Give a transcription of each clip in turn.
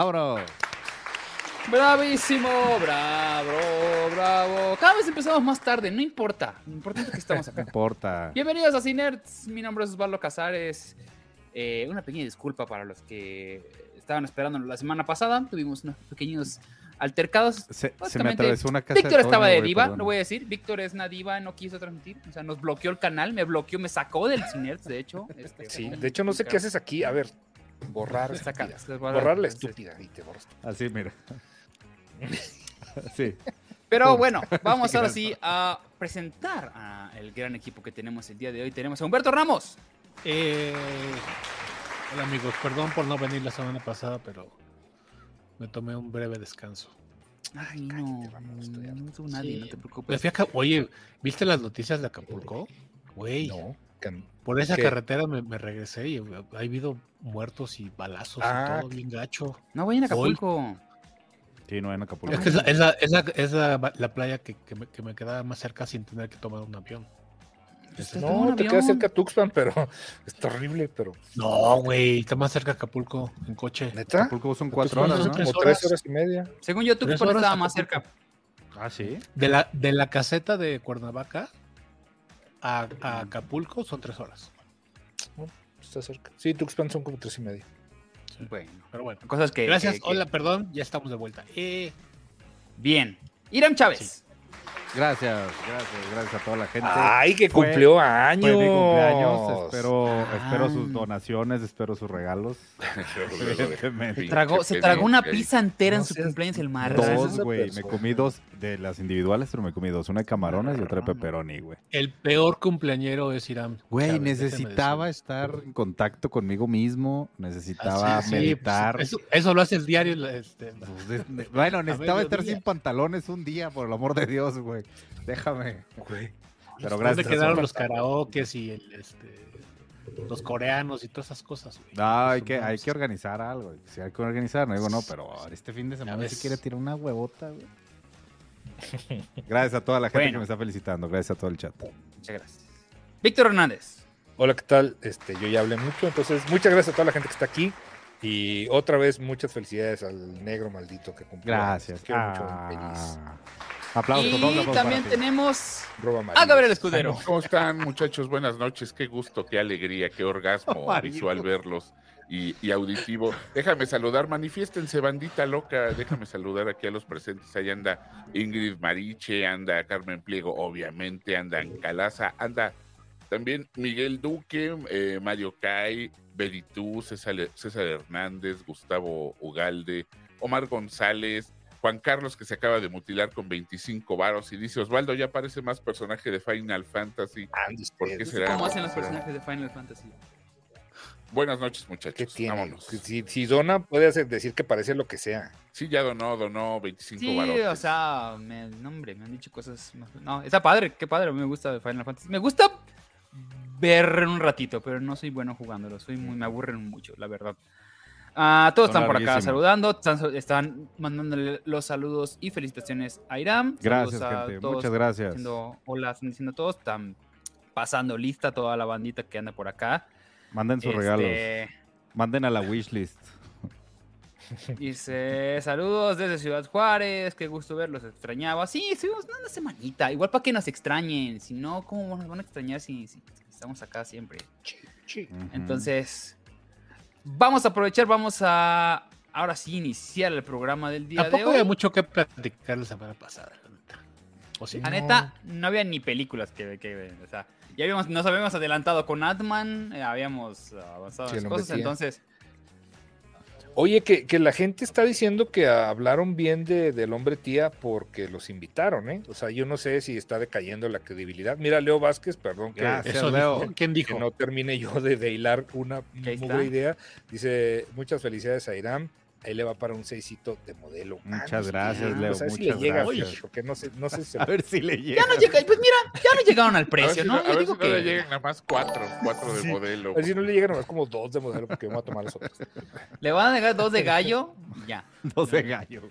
¡Vámonos! Bravísimo, bravo, bravo. Cada vez empezamos más tarde, no importa. Lo importante es que estamos acá. No importa. Bienvenidos a Cinerts, mi nombre es Osvaldo Casares. Eh, una pequeña disculpa para los que estaban esperando la semana pasada. Tuvimos unos pequeños altercados. Se, se me atravesó una casa Víctor estaba de diva, lo voy a decir. Víctor es una diva, no quiso transmitir. O sea, nos bloqueó el canal, me bloqueó, me sacó del Cinerts, de hecho. Este, Sí, de hecho no sé qué haces aquí. A ver, borrar. Saca- estúpida. se va a- Borrar la estúpida y te borras tú. Así, mira. sí. Pero bueno, vamos ahora sí a presentar a el gran equipo que tenemos el día de hoy. Tenemos a Humberto Ramos. Eh, hola amigos, perdón por no venir la semana pasada, pero me tomé un breve descanso. Ay, no, Cállate, Ramos, estoy no, nadie, no te preocupes. Oye, ¿viste las noticias de Acapulco? Güey, No. can- por esa ¿Qué? carretera me, me regresé y ha habido muertos y balazos Ah, y todo bien gacho. No vayan a Hoy- Acapulco. Sí, no en Acapulco. Es que es, la, es la- es la- es la- la playa que, que me, que me quedaba más cerca sin tener que tomar un avión. Pues, toma un No, te queda avión. cerca Tuxpan, pero está horrible, pero. No, güey, está más cerca Acapulco en coche. ¿Neta? Acapulco son cuatro horas, son ¿no? tres Como tres horas. y media. Según yo, Tuxpan estaba más cerca. Ah, sí. De la, de la caseta de Cuernavaca a, a Acapulco son tres horas. Está cerca. Sí, Tuxpan son como tres y media. Bueno, Pero bueno. cosas que. Gracias, que- que- hola, perdón, ya estamos de vuelta. Eh, Bien. Irán Chávez. Gracias, gracias, gracias a toda la gente. Ay, que Fue- cumplió años. Fue mi cumpleaños. Espero, Ah. espero sus donaciones, espero sus regalos. Evidentemente. Tragó- se tragó una pizza entera en su cumpleaños el martes. Dos. Güey. Me comí dos de las individuales, pero me comí dos. Una de camarones y otra de pepperoni, güey. el peor cumpleañero es Irán. Güey, necesitaba estar en contacto conmigo mismo. Necesitaba Ah, sí, sí, meditar. pues, eso, eso lo hace el diario. Este, Pues, de- de- bueno, necesitaba estar sin pantalones un día, por el amor de Dios, güey. Déjame. Güey. Pero ¿Dónde gracias. quedaron Azul. los karaokes y el, este, los coreanos y todas esas cosas? güey? No, hay que, hay sé. que organizar algo. Sí, hay que organizar. No digo no, pero este fin de semana si quiere tirar una huevota, güey. Gracias a toda la gente Bueno. que me está felicitando. Gracias a todo el chat. Muchas gracias. Víctor Hernández. Hola, ¿qué tal? Este, yo ya hablé mucho, entonces muchas gracias a toda la gente que está aquí. Y otra vez, muchas felicidades al negro maldito que cumplió. Gracias. Quiero mucho, Ah. feliz. Aplausos, Y aplausos también para tenemos a. Gabriel Escudero. ¿Cómo están, muchachos? Buenas noches. Qué gusto, qué alegría, qué orgasmo visual verlos y, y auditivo. Déjame saludar, manifiéstense, bandita loca. Déjame saludar aquí a los presentes. Ahí anda Ingrid Mariche, anda Carmen Pliego, obviamente, anda Ancalaza, anda también Miguel Duque, eh, Mario Cay, Beritú, César, César Hernández, Gustavo Ugalde, Omar González. Juan Carlos que se acaba de mutilar con 25 varos y dice Osvaldo ya parece más personaje de Final Fantasy. ¿Por qué será? ¿Cómo hacen los personajes de Final Fantasy? Buenas noches, ¿Qué muchachos. tiene? Vámonos. Si, si dona, puede hacer- decir que parece lo que sea. Sí, ya donó, donó 25 Sí, o sea, me, no, hombre, me han dicho cosas. más- No, está padre, qué padre, a mí me gusta de Final Fantasy. Me gusta ver un ratito, pero no soy bueno jugándolo, soy muy, me aburren mucho, la verdad. Ah, todos Son están por acá saludando, están, están mandándole los saludos y felicitaciones a Irán. Gracias, a gente. todos Muchas gracias. Diciendo, hola, están diciendo todos, están pasando lista toda la bandita que anda por acá. Manden sus Este, regalos. Manden a la wishlist. Dice, saludos desde Ciudad Juárez, qué gusto verlos, extrañaba. Sí, estuvimos una semanita, igual para que nos extrañen, si no, ¿cómo nos van a extrañar si, si- estamos acá siempre? Entonces, vamos a aprovechar, vamos a, ahora sí, iniciar el programa del día de Tampoco hoy. había mucho que platicar la semana pasada. la neta. ¿O sí? La neta, no había ni películas que, que o sea, ya habíamos, nos habíamos adelantado con Atman, eh, habíamos avanzado Sí, en las cosas, tía. entonces, Oye, que, que la gente está diciendo que hablaron bien de, del hombre tía porque los invitaron, ¿eh? O sea, yo no sé si está decayendo la credibilidad. Mira, Leo Vázquez, perdón que, Gracias, Eso Leo. dijo. ¿Quién que dijo? no termine yo de, de hilar una muy buena idea. Dice, muchas felicidades a Irán. Ahí le va para un seisito de modelo. Muchas Ah, no sé, gracias, ah, Leo, pues a ver si muchas le llega, gracias. oye, porque no sé, no sé si- A ver si le llega. ya no llega, pues mira, ya no llegaron al A ver precio, si ¿no? no, a Yo ver digo si no le llegan nada más cuatro, cuatro de Sí. modelo. a ver si no le llegan nomás como dos de modelo porque vamos a tomar las otras. Le van a negar dos de gallo, ya. Dos de gallo.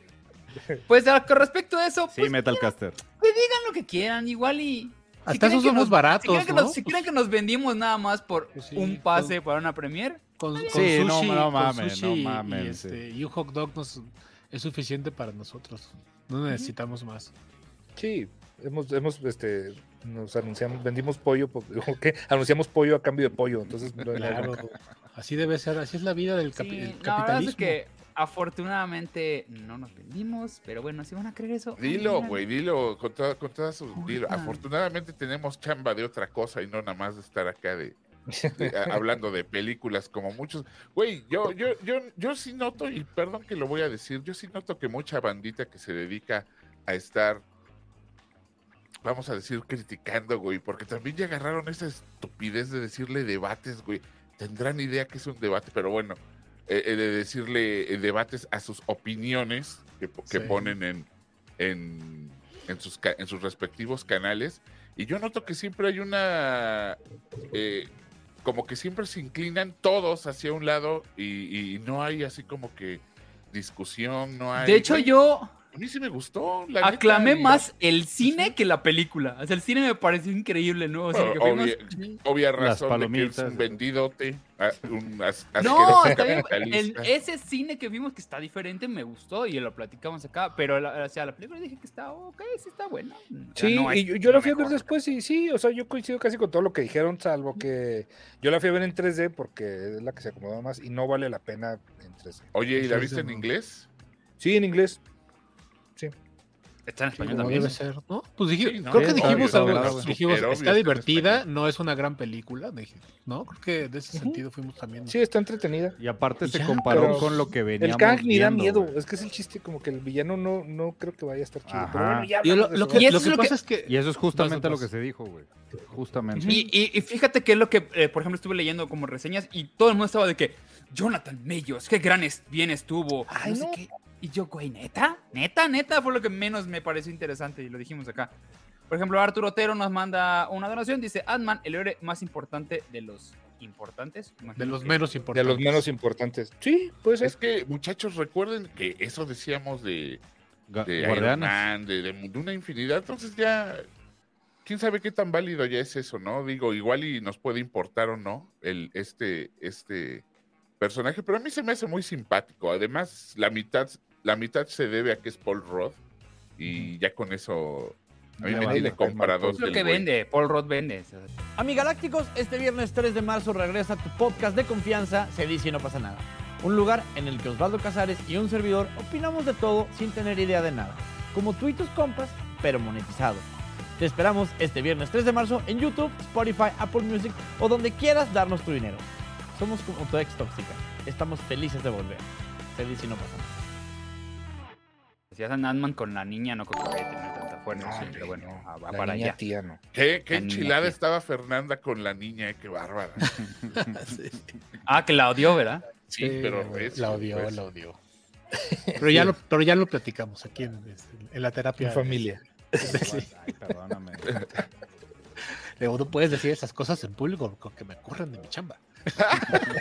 Pues a- con respecto a eso, Sí, pues Metalcaster. que digan lo que quieran, igual y. Hasta creen esos somos nos- baratos, Si creen, que ¿no? nos, si creen que nos vendimos nada más por Pues sí, un pase para una premier, Con, con Sí, no, sushi, no con mames, sushi no y- mames, Y, sí. este, y un hot dog nos, es suficiente para nosotros. No necesitamos más. Sí, hemos, hemos, este, nos anunciamos, vendimos pollo, po- ¿o qué? Anunciamos pollo a cambio de pollo, entonces no Claro. Así debe ser, así es la vida del capi- Sí, el la verdad capitalismo. es que afortunadamente no nos vendimos, pero bueno, si van a creer eso. Dilo, güey, dilo con toda, con toda su. dilo. Afortunadamente tenemos chamba de otra cosa y no nada más de estar acá de, de- hablando de películas como muchos. Güey, yo, yo, yo, yo sí noto, y perdón que lo voy a decir, yo sí noto que mucha bandita que se dedica a estar, vamos a decir, criticando, güey, porque también ya agarraron esa estupidez de decirle debates, güey. Tendrán idea que es un debate, pero bueno, eh, eh, de decirle eh, debates a sus opiniones que, que Sí. ponen en, en, en sus, en sus respectivos canales. Y yo noto que siempre hay una... eh, como que siempre se inclinan todos hacia un lado y, y no hay así como que discusión, no hay... De hecho, yo A mí sí me gustó. la aclamé más el cine que la película. O sea, el cine me pareció increíble, ¿no? O sea, Bueno, que fuimos- obvia, razón de que es un vendidote, un as- No, el- ese cine que vimos que está diferente me gustó y lo platicamos acá, pero la, o sea, la película dije que está ok, sí está buena. Sí, no y yo, yo la fui a ver después y sí, o sea, yo coincido casi con todo lo que dijeron, salvo que yo la fui a ver en 3D porque es la que se acomoda más y no vale la pena en 3D. Oye, ¿y la viste en inglés? Sí, en inglés. Está en español también. debe ser, ¿no? Pues dije- Sí, ¿no? creo que dijimos obvio, algo, obvio, dijimos, está divertida, no es una gran película, dije, ¿no? Creo que de ese sentido fuimos también. Sí, está entretenida. Y aparte Y se ya, comparó con lo que veníamos El Kang ni da miedo, güey. es que es el chiste, como que el villano no, no creo que vaya a estar chido. Ajá. Pero bueno, ya Y lo, lo eso. que, Y eso lo es que lo que- pasa es que Y eso es justamente lo que se dijo, güey. Justamente. Y, y- y fíjate que es lo que, eh, por ejemplo, estuve leyendo como reseñas y todo el mundo estaba de que Jonathan Mellos, qué gran es- bien estuvo. Ay, sé no. qué. Y yo, güey, neta, neta, neta, fue lo que menos me pareció interesante y lo dijimos acá. Por ejemplo, Arturo Otero nos manda una donación, dice Ant-Man, el héroe más importante de los importantes. de los menos De importantes. los menos importantes. Sí, pues Es es que, muchachos, recuerden que eso decíamos de, de Iron. Man, de, de- de una infinidad. Entonces ya, quién sabe qué tan válido ya es eso, ¿no? Digo, igual y nos puede importar o no el, este, este personaje, pero a mí se me hace muy simpático. Además, la mitad, la mitad se debe a que es Paul Roth y ya con eso a mí me vale, tiene Es lo que güey. vende, Paul Roth vende. Amigalácticos, este viernes 3 de marzo regresa tu podcast de confianza, se dice y no pasa nada. Un lugar en el que Osvaldo Casares y un servidor opinamos de todo sin tener idea de nada. Como tú y tus compas, pero monetizado. Te esperamos este viernes 3 de marzo en YouTube, Spotify, Apple Music o donde quieras darnos tu dinero. Somos como tu ex tóxica. Estamos felices de volver. Se dice y no pasa nada. Si hacen Ant-Man con la niña, no creo que vaya a tener tanta fuerza, No, sí, hombre, pero bueno, no. va- va la para niña allá. tía, no. Qué, qué La niña enchilada tía. estaba Fernanda con la niña, eh, qué bárbara. Ah, que la odió, ¿verdad? Sí, Sí, pero la recio, odió, la odió. Pero ya, lo, pero ya lo platicamos aquí en, en la terapia. En familia. Sí. Ay, perdóname. Luego no puedes decir esas cosas en público con que me corran de mi chamba.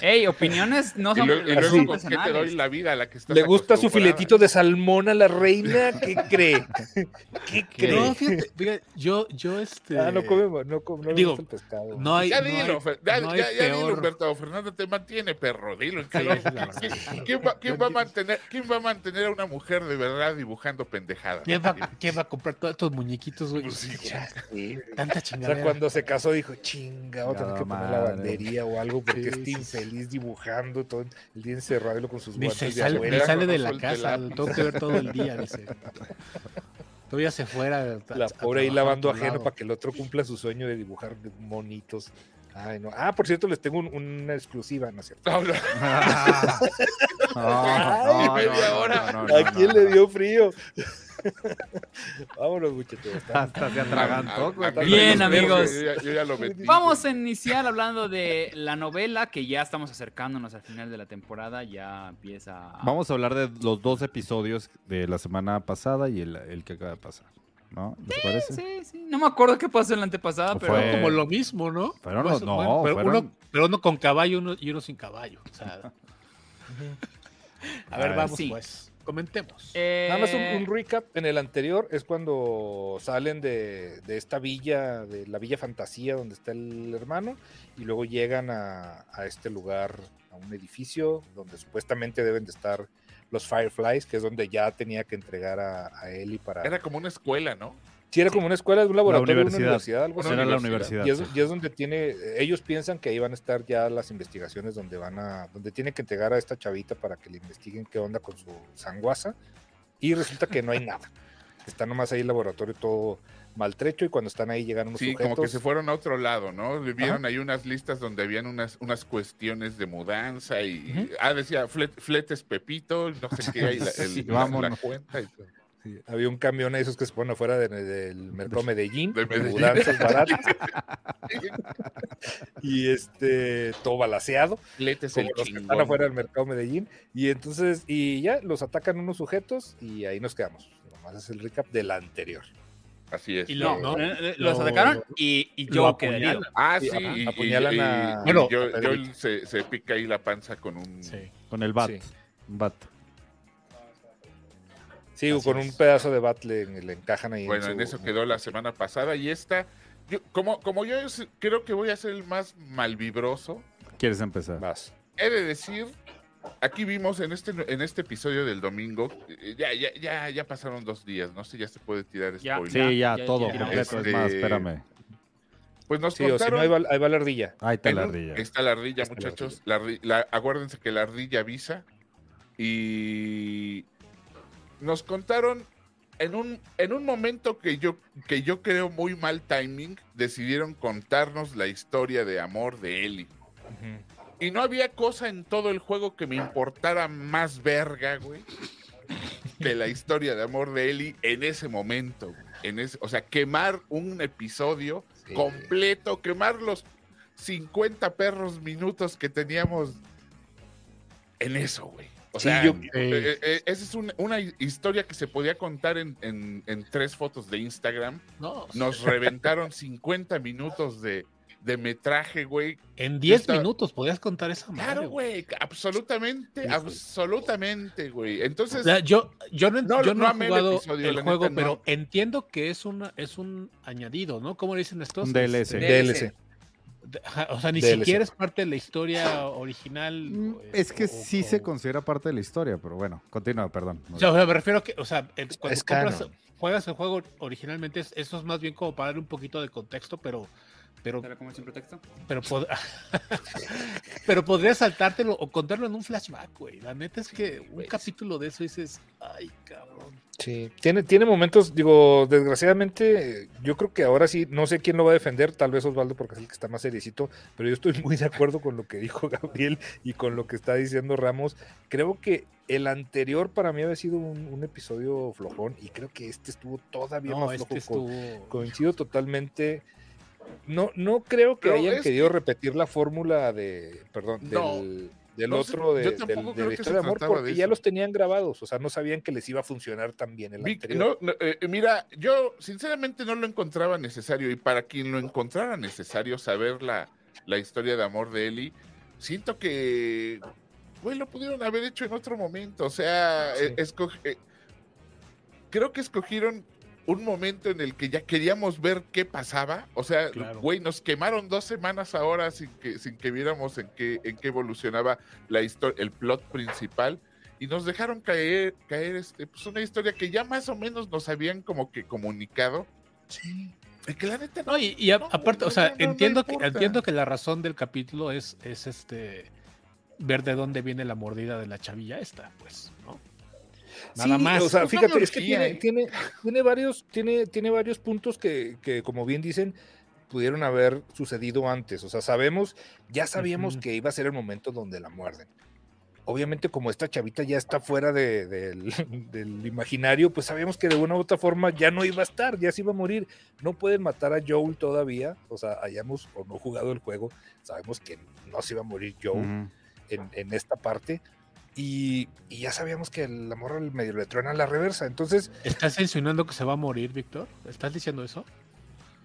Ey, opiniones no Y son luego, y las luego son ¿con qué te personales. doy la vida a la que estás ¿Le gusta su filetito de salmón a la reina? ¿Qué cree? ¿Qué cree? No, fíjate, fíjate, yo, yo este. Ah, no come, no come, no le digo, el pescado. no hay. Ya no dilo, hay- ya, no ya- hay ya dilo, peor- Humberto. Fernando te mantiene, perro. Dilo Sí. ¿Quién, quién va, quién va a mantener, ¿Quién va a mantener a una mujer de verdad dibujando pendejadas? ¿Quién va, quién va a comprar todos estos muñequitos, güey? Pues sí, Ya, sí. Tanta O chingada. sea, cuando se casó dijo, chinga, a tener que poner madre". lavandería o algo porque Sí, está sí, infeliz dibujando todo el día encerrado con sus guantes de sale, ni abuela. abuela. sale de no la casa, lo tengo que ver todo el día, dice. Todavía se fuera. a- La a pobre ahí lavando ajeno para que el otro cumpla su sueño de dibujar de monitos. Ay, no. Ah, por cierto, les tengo un- una exclusiva, ¿no es cierto? No, no, media hora. ¿A quién le dio frío? Vámonos, muchachos. Hasta se atragantó, güey. a- a- Bien, a- amigos. Yo ya, yo ya lo metí. Vamos a iniciar hablando de la novela que ya estamos acercándonos al final de la temporada. Ya empieza. Vamos a hablar de los dos episodios de la semana pasada y el, el que acaba de pasar. ¿No? ¿Les parece? Sí, sí. No me acuerdo qué pasó en la antepasada, pero. Fue- Como lo mismo, ¿no? Fueron Pues, no, bueno, pero, fueron- uno, pero uno con caballo uno, y uno sin caballo. O sea. A ver, Ah, vamos sí. pues. Comentemos. Nada más un, Eh, un recap. En el anterior es cuando salen de, de esta villa, de la villa fantasía donde está el hermano, y luego llegan a, a este lugar, a un edificio donde supuestamente deben de estar los Fireflies, que es donde ya tenía que entregar a, a Ellie para... Era como una escuela, ¿no? Sí, era como una escuela, un laboratorio, una universidad. universidad, algo así. Era la universidad. Y es, sí. y es donde tiene, ellos piensan que ahí van a estar ya las investigaciones donde van a, donde tiene que entregar a esta chavita para que le investiguen qué onda con su sanguaza. Y resulta que no hay nada. Está nomás ahí el laboratorio todo maltrecho y cuando están ahí llegan unos Sí, sujetos. como que se fueron a otro lado, ¿no? Vieron ahí unas listas donde habían unas, unas cuestiones de mudanza y, ah, decía flet- fletes Pepito, no sé qué, ahí la, el- Sí, la- la cuenta. y- Sí, había un camión de esos que se ponen afuera de- del mercado Medellín, de Medellín. mudanzas baratas. y este, todo balaseado. Fletes como los que están afuera del mercado Medellín. Y entonces, y ya, los atacan unos sujetos y ahí nos quedamos. Nomás es el recap del anterior. Así es. Y No, lo- eh, eh, los lo- atacaron y, yo quedé. Ah, Sí, y, y- apuñalan y- a- y Bueno, yo, yo se, se pica ahí la panza con un... Sí. Con el bat. Sí. Un bat. Sí, Así con es. un pedazo de bat le, le encajan ahí. Bueno, su- en eso quedó la semana pasada y esta, yo, como, como yo es- creo que voy a ser el más malvibroso, ¿Quieres empezar? Vas. he de decir, aquí vimos en este, en este episodio del domingo, eh, ya, ya, ya, ya pasaron dos días, no sé, ya se puede tirar spoiler. Sí, ya, todo ya. completo. Es Este- más, espérame. Pues nos Sí, o si no, contaron... ahí va, ahí va la ardilla. Ahí está en la un- ardilla. Está la ardilla, Está muchachos. La acuérdense que la ardilla avisa. Y nos contaron en un, en un momento que yo, que yo creo muy mal timing, decidieron contarnos la historia de amor de Ellie. Y no había cosa en todo el juego que me importara más verga, güey, que la historia de amor de Ellie en ese momento. güey. En ese, o sea, quemar un episodio Sí. completo, quemar los 50 perros minutos que teníamos en eso, güey. O Sí, sea, yo- eh, eh, esa es una, una historia que se podía contar en, en- en tres fotos de Instagram. No, Nos reventaron 50 minutos de, de metraje, güey. en 10 está- minutos podías contar esa madre. Claro, güey, absolutamente, Sí, sí. absolutamente, güey. Entonces, O sea, yo, yo no, No, yo no no, he jugado el, episodio, juego, neta, no. pero entiendo que es, una, es un añadido, ¿no? ¿Cómo le dicen estos? Un DLC. Este, DLC. O sea, ni DLC. siquiera es parte de la historia original. Mm, Es que o- sí o- se considera parte de la historia, pero bueno, continúa, perdón. O sea, o sea, me refiero a que, o sea, el- cuando compras- juegas el juego originalmente, es- eso es más bien como para darle un poquito de contexto, pero, pero, ¿Pero como sin pretexto? pero, pod- pero podrías saltártelo o contarlo en un flashback, güey. La neta es que un Pues. capítulo de eso dices, ay, cabrón. Sí, tiene, tiene momentos, digo, desgraciadamente, yo creo que ahora sí, no sé quién lo va a defender, tal vez Osvaldo porque es el que está más seriecito, pero yo estoy muy de acuerdo con lo que dijo Gabriel y con lo que está diciendo Ramos. Creo que el anterior para mí había sido un, un episodio flojón y creo que este estuvo todavía No, más este flojo. Estuvo. Coincido totalmente. No, no creo que Pero hayan es querido que- repetir la fórmula de, perdón, No, del, del no otro de, yo del- de creo la historia de amor trataba de porque ya los tenían grabados, o sea, no sabían que les iba a funcionar tan bien el Vi- anterior. no, no, eh, mira, yo sinceramente no lo encontraba necesario y para quien lo encontrara necesario saber la, la historia de amor de Eli, siento que, güey, lo pudieron haber hecho en otro momento. O sea, Sí. eh, eh, creo que escogieron un momento en el que ya queríamos ver qué pasaba. O sea, Claro. güey, nos quemaron dos semanas ahora sin que, sin que viéramos en qué, en qué evolucionaba la historia, el plot principal. Y nos dejaron caer, caer este, pues una historia que ya más o menos nos habían como que comunicado. Sí. Y que la neta no. No, y, y a- No, aparte, no, o sea, entiendo, que, entiendo que la razón del capítulo es, es este ver de dónde viene la mordida de la chavilla esta, pues. Nada Sí, más. O sea, fíjate, es que tiene, ¿eh? tiene, tiene varios, tiene, tiene varios puntos que, que, como bien dicen, pudieron haber sucedido antes. O sea, sabemos, ya sabíamos Ujú. que iba a ser el momento donde la muerden. Obviamente, como esta chavita ya está fuera de- del, del imaginario, pues sabíamos que de una u otra forma ya no iba a estar, ya se iba a morir. No pueden matar a Joel todavía, o sea, hayamos o no jugado el juego, sabemos que no se iba a morir Joel Ujú. en, en esta parte. Y, y ya sabíamos que la morra medio le truena la reversa. Entonces, ¿Estás insinuando que se va a morir, Víctor? ¿Estás diciendo eso?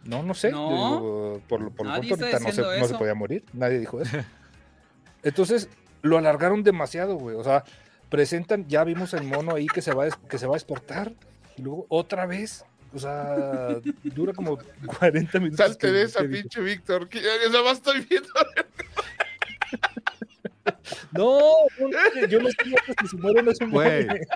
no, no sé. No. digo, por lo, por lo pronto ahorita no se, no se podía morir. Nadie dijo eso. Entonces, lo alargaron demasiado, güey. O sea, presentan, ya vimos el mono ahí que se va, a des- que se va a despertar, y luego otra vez. O sea, dura como 40 minutos. Salte que- de esa pinche Víctor. que más estoy viendo. No, no, yo no sé que si muere no se Güey. muere.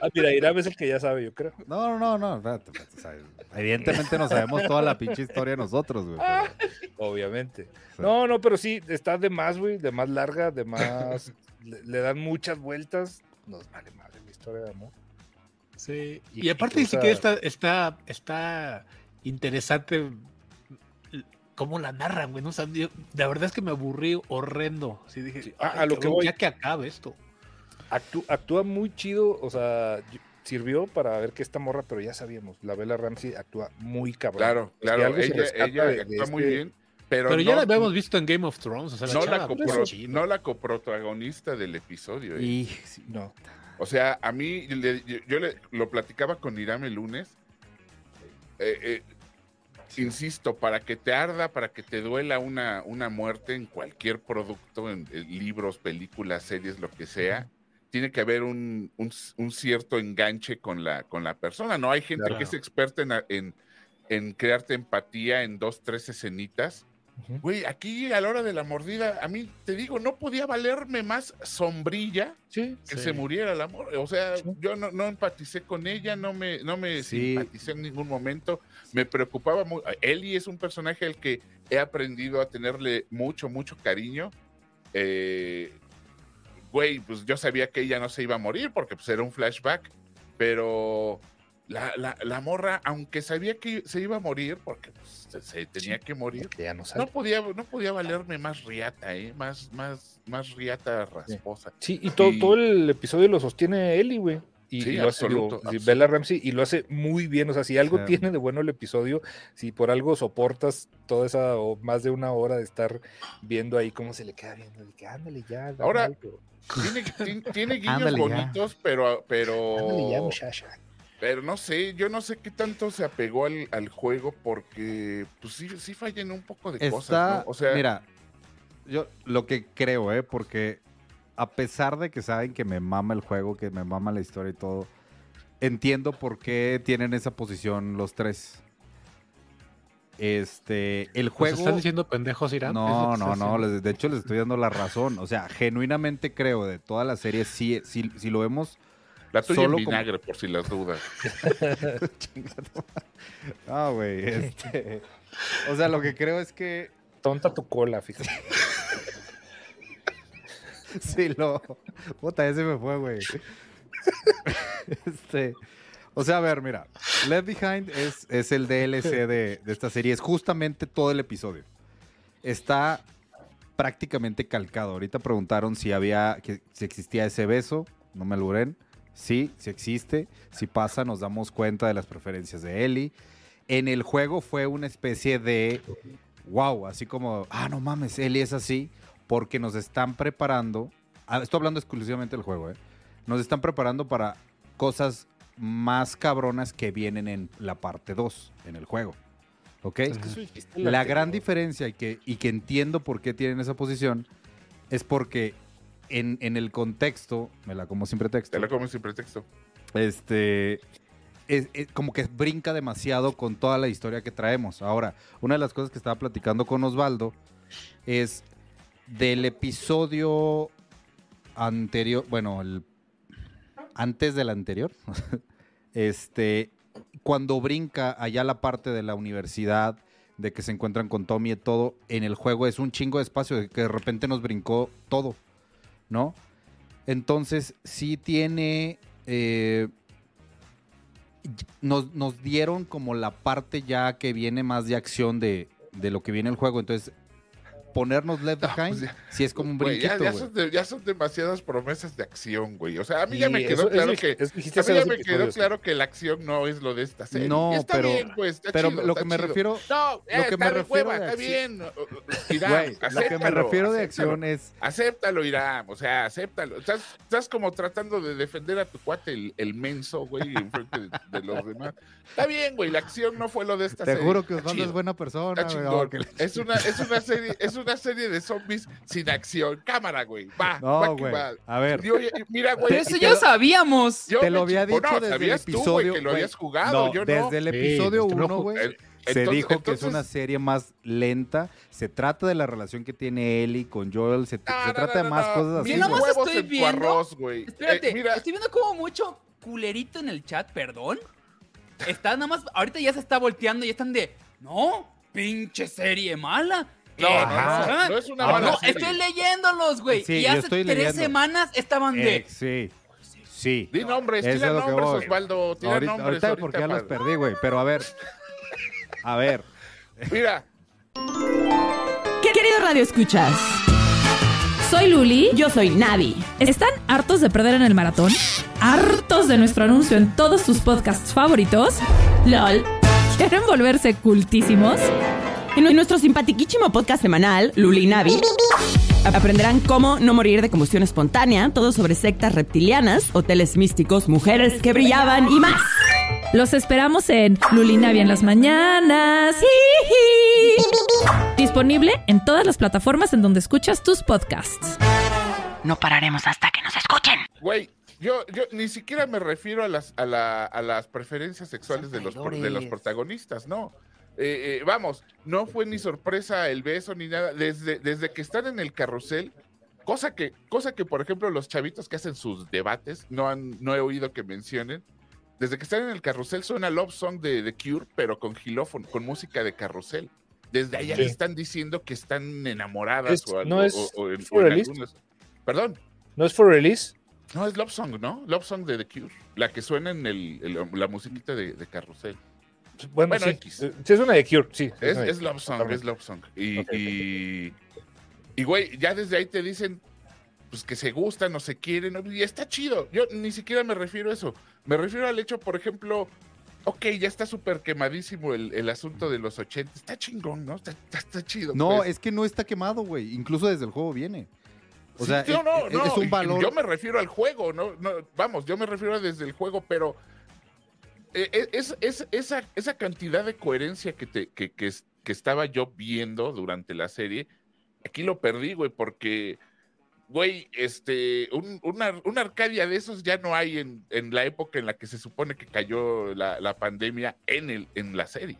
Ah, mira, Irán es el que ya sabe, yo creo. No, no, no, espérate, espérate, o sea, evidentemente no sabemos toda la pinche historia nosotros, güey. pero- Obviamente. Sí. No, no, pero sí, está de más, güey, de más larga, de más. le, le dan muchas vueltas. Nos vale madre la historia de amor. Sí. Y- Y, aparte siquiera usa- está, está, está interesante cómo la narran, güey. ¿no? O sea, yo- la verdad es que me aburrí horrendo. Sí, dije, Sí, a- "Ay, a lo que voy". Ya que acabe esto. Actú- actúa muy chido, o sea, sirvió para ver que esta morra, pero ya sabíamos, la Bella Ramsey actúa muy cabrón. Claro, claro. Ella, ella de- de actúa muy este- bien. Pero, Pero no, ya la habíamos visto en Game of Thrones. O sea, la no, la chava, copro- pues, chido. no la coprotagonista del episodio. eh. Y sí, No. O sea, a mí, le- yo, yo le- lo platicaba con Irán el lunes. Eh, eh, Insisto, para que te arda, para que te duela una, una muerte en cualquier producto, en, en libros, películas, series, lo que sea, tiene que haber un, un- un cierto enganche con la, con la persona. No hay gente Claro. que es experta en, en, en crearte empatía en dos, tres escenitas. Güey, aquí a la hora de la mordida, a mí te digo, no podía valerme más sombrilla Sí. que Sí. se muriera el amor. O sea, Sí. yo no, no empaticé con ella, no me, no me simpaticé en ningún momento. Me preocupaba mucho. Ellie es un personaje al que he aprendido a tenerle mucho, mucho cariño. Eh, güey, pues yo sabía que ella no se iba a morir porque pues, era un flashback, pero la, la- la morra, aunque sabía que se iba a morir, porque pues, se, se tenía que morir, ya no no podía, no podía valerme más riata, ¿eh? más, más, más riata rasposa. Sí, y todo, Y- todo el episodio lo sostiene Ellie, güey. Y, Sí, y lo hace, digo. Bella Ramsey, y lo hace muy bien. O sea, si algo Sí. tiene de bueno el episodio, si por algo soportas toda esa o más de una hora de estar viendo ahí cómo se le queda viendo, de que ándale ya. Ahora, algo, Tiene, tiene- tiene guiños Ándale ya. bonitos, pero, pero, ándale ya, muchacha. Pero no sé, yo no sé qué tanto se apegó al, al juego porque, pues sí, sí fallan un poco de cosas. O sea, mira, yo lo que creo, ¿eh? Porque a pesar de que saben que me mama el juego, que me mama la historia y todo, entiendo por qué tienen esa posición los tres. Este, el ¿Nos juego... están diciendo pendejos, Irán? ¿Es lo No, no, no, les- de hecho les estoy dando la razón. O sea, genuinamente creo de toda la serie, sí, sí, si lo vemos... la tuya solo en como- vinagre, por si las dudas. Ah, güey, este... O sea, lo que creo es que Tonta tu cola, fíjate. Sí, lo. Puta, ese me fue, güey. Este. O sea, a ver, mira. Left Behind es, es el DLC de, de esta serie. Es justamente todo el episodio. Está prácticamente calcado. Ahorita preguntaron si había. que- si existía ese beso. No me alburen. Sí, sí existe. Si pasa, nos damos cuenta de las preferencias de Ellie. En el juego fue una especie de. Wow, así como. Ah, no mames, Ellie es así porque nos están preparando, ah, estoy hablando exclusivamente del juego, ¿eh? nos están preparando para cosas más cabronas que vienen en la parte 2, en el juego. ¿Ok? Es que La gran diferencia y que, y que entiendo por qué tienen esa posición es porque en, en el contexto, me la como sin pretexto, Te la como sin pretexto. este es- es como que brinca demasiado con toda la historia que traemos. Ahora, una de las cosas que estaba platicando con Osvaldo es del episodio anterior, bueno, el antes del anterior, este, cuando brinca allá la parte de la universidad, de que se encuentran con Tommy y todo, en el juego es un chingo de espacio, de que de repente nos brincó todo, ¿no? Entonces, sí tiene... eh, nos, nos dieron como la parte ya que viene más de acción de, de lo que viene el juego. Entonces, ponernos Left No, Behind, pues ya- sí es como un Güey, ya, brinquito, ya güey. son de- ya son demasiadas promesas de acción, güey. O sea, a mí Y ya me quedó eso- claro que... A mí ya me quedó claro que la acción no es lo de esta serie. No, está pero- bien, pues, está Pero chido, lo está que me chido. refiero, No, lo que me está de refiero hueva, de está bien. Irán, güey, lo que me refiero de acéptalo. acción es... Acéptalo, Irán. O sea, acéptalo. Estás, estás como tratando de defender a tu cuate, el, el menso, güey, enfrente de, de los demás. Está bien, güey. La acción no fue lo de esta Te serie. juro que Osvaldo es buena persona. güey, Es una, es una serie, es una una serie de zombies sin acción. Cámara, güey. Va, No, va que güey. va. A ver. Yo- mira, güey. Pero eso ya sabíamos. yo te lo había dicho no, desde el tú, episodio. que lo habías jugado, No, yo no. desde el episodio usted no 1, jugó. güey. Se entonces- dijo que es una serie más lenta. Se trata de la relación que tiene Ellie con Joel. Se, No, se no, trata no, de más no. cosas así. Nomás güey. huevos estoy viendo- arroz. Espérate, Eh, mira, estoy viendo como mucho culerito en el chat, perdón. Está nada más, ahorita ya se está volteando y están de, no, pinche serie mala. No, no, ajá. no, no es una Ah, mala No, serie. estoy leyéndolos, güey. Sí, y hace estoy tres leyendo. semanas estaban de, Eh, sí, sí. Di nombres, Eso tira nombres. Osvaldo. Tira Ahorita, nombres. ahorita ahorita porque ya los perdí, güey. Pero a ver. A ver. Mira, ¿Qué querido Radio Escuchas? Soy Luli, yo soy Navi. ¿Están hartos de perder en el maratón? ¿Hartos de nuestro anuncio en todos sus podcasts favoritos? LOL. ¿Quieren volverse cultísimos? En nu- nuestro simpatiquísimo podcast semanal, Luli y Navi, aprenderán cómo no morir de combustión espontánea, todo sobre sectas reptilianas, hoteles místicos, mujeres que brillaban y más. Los esperamos en Lulinavia en las mañanas. Disponible en todas las plataformas en donde escuchas tus podcasts. No pararemos hasta que nos escuchen. güey, yo, yo ni siquiera me refiero a las, a la- a las preferencias sexuales de los, por- de los protagonistas, no. Eh, eh, vamos, no fue ni sorpresa el beso ni nada. Desde, desde que están en el carrusel, cosa que, cosa que, por ejemplo, los chavitos que hacen sus debates no, han, no he oído que mencionen. Desde que están en el carrusel suena Love Song de The Cure, pero con gilófono, con música de carrusel. Desde allá Sí. están diciendo que están enamoradas Es- o algo. no es o- o en- for en release. Perdón. ¿No es for release? No, es Love Song, ¿no? Love Song de The Cure. La que suena en el, el- la musiquita de, de Carrusel. Bueno, Bueno, sí. X. Eh, Sí, es una de Cure, sí. Es, es Cure. Love Song, es Love Song. Y, y, y, güey, ya desde ahí te dicen pues que se gustan o se quieren. Y está chido. Yo ni siquiera me refiero a eso. Me refiero al hecho, por ejemplo, ok, ya está súper quemadísimo el, el asunto de los 80. Está chingón, ¿no? Está, está- está chido. No, pues. es que no está quemado, güey. Incluso desde el juego viene. O Sí, sea, no, no, es, no, es un valor. Yo me refiero al juego, no, no, vamos, yo me refiero a desde el juego, pero eh, eh, es, es- esa, esa cantidad de coherencia que, te, que, que, que estaba yo viendo durante la serie, aquí lo perdí, güey, porque, güey, este, un, una, una Arcadia de esos ya no hay en, en la época en la que se supone que cayó la, la pandemia en, el, en la serie.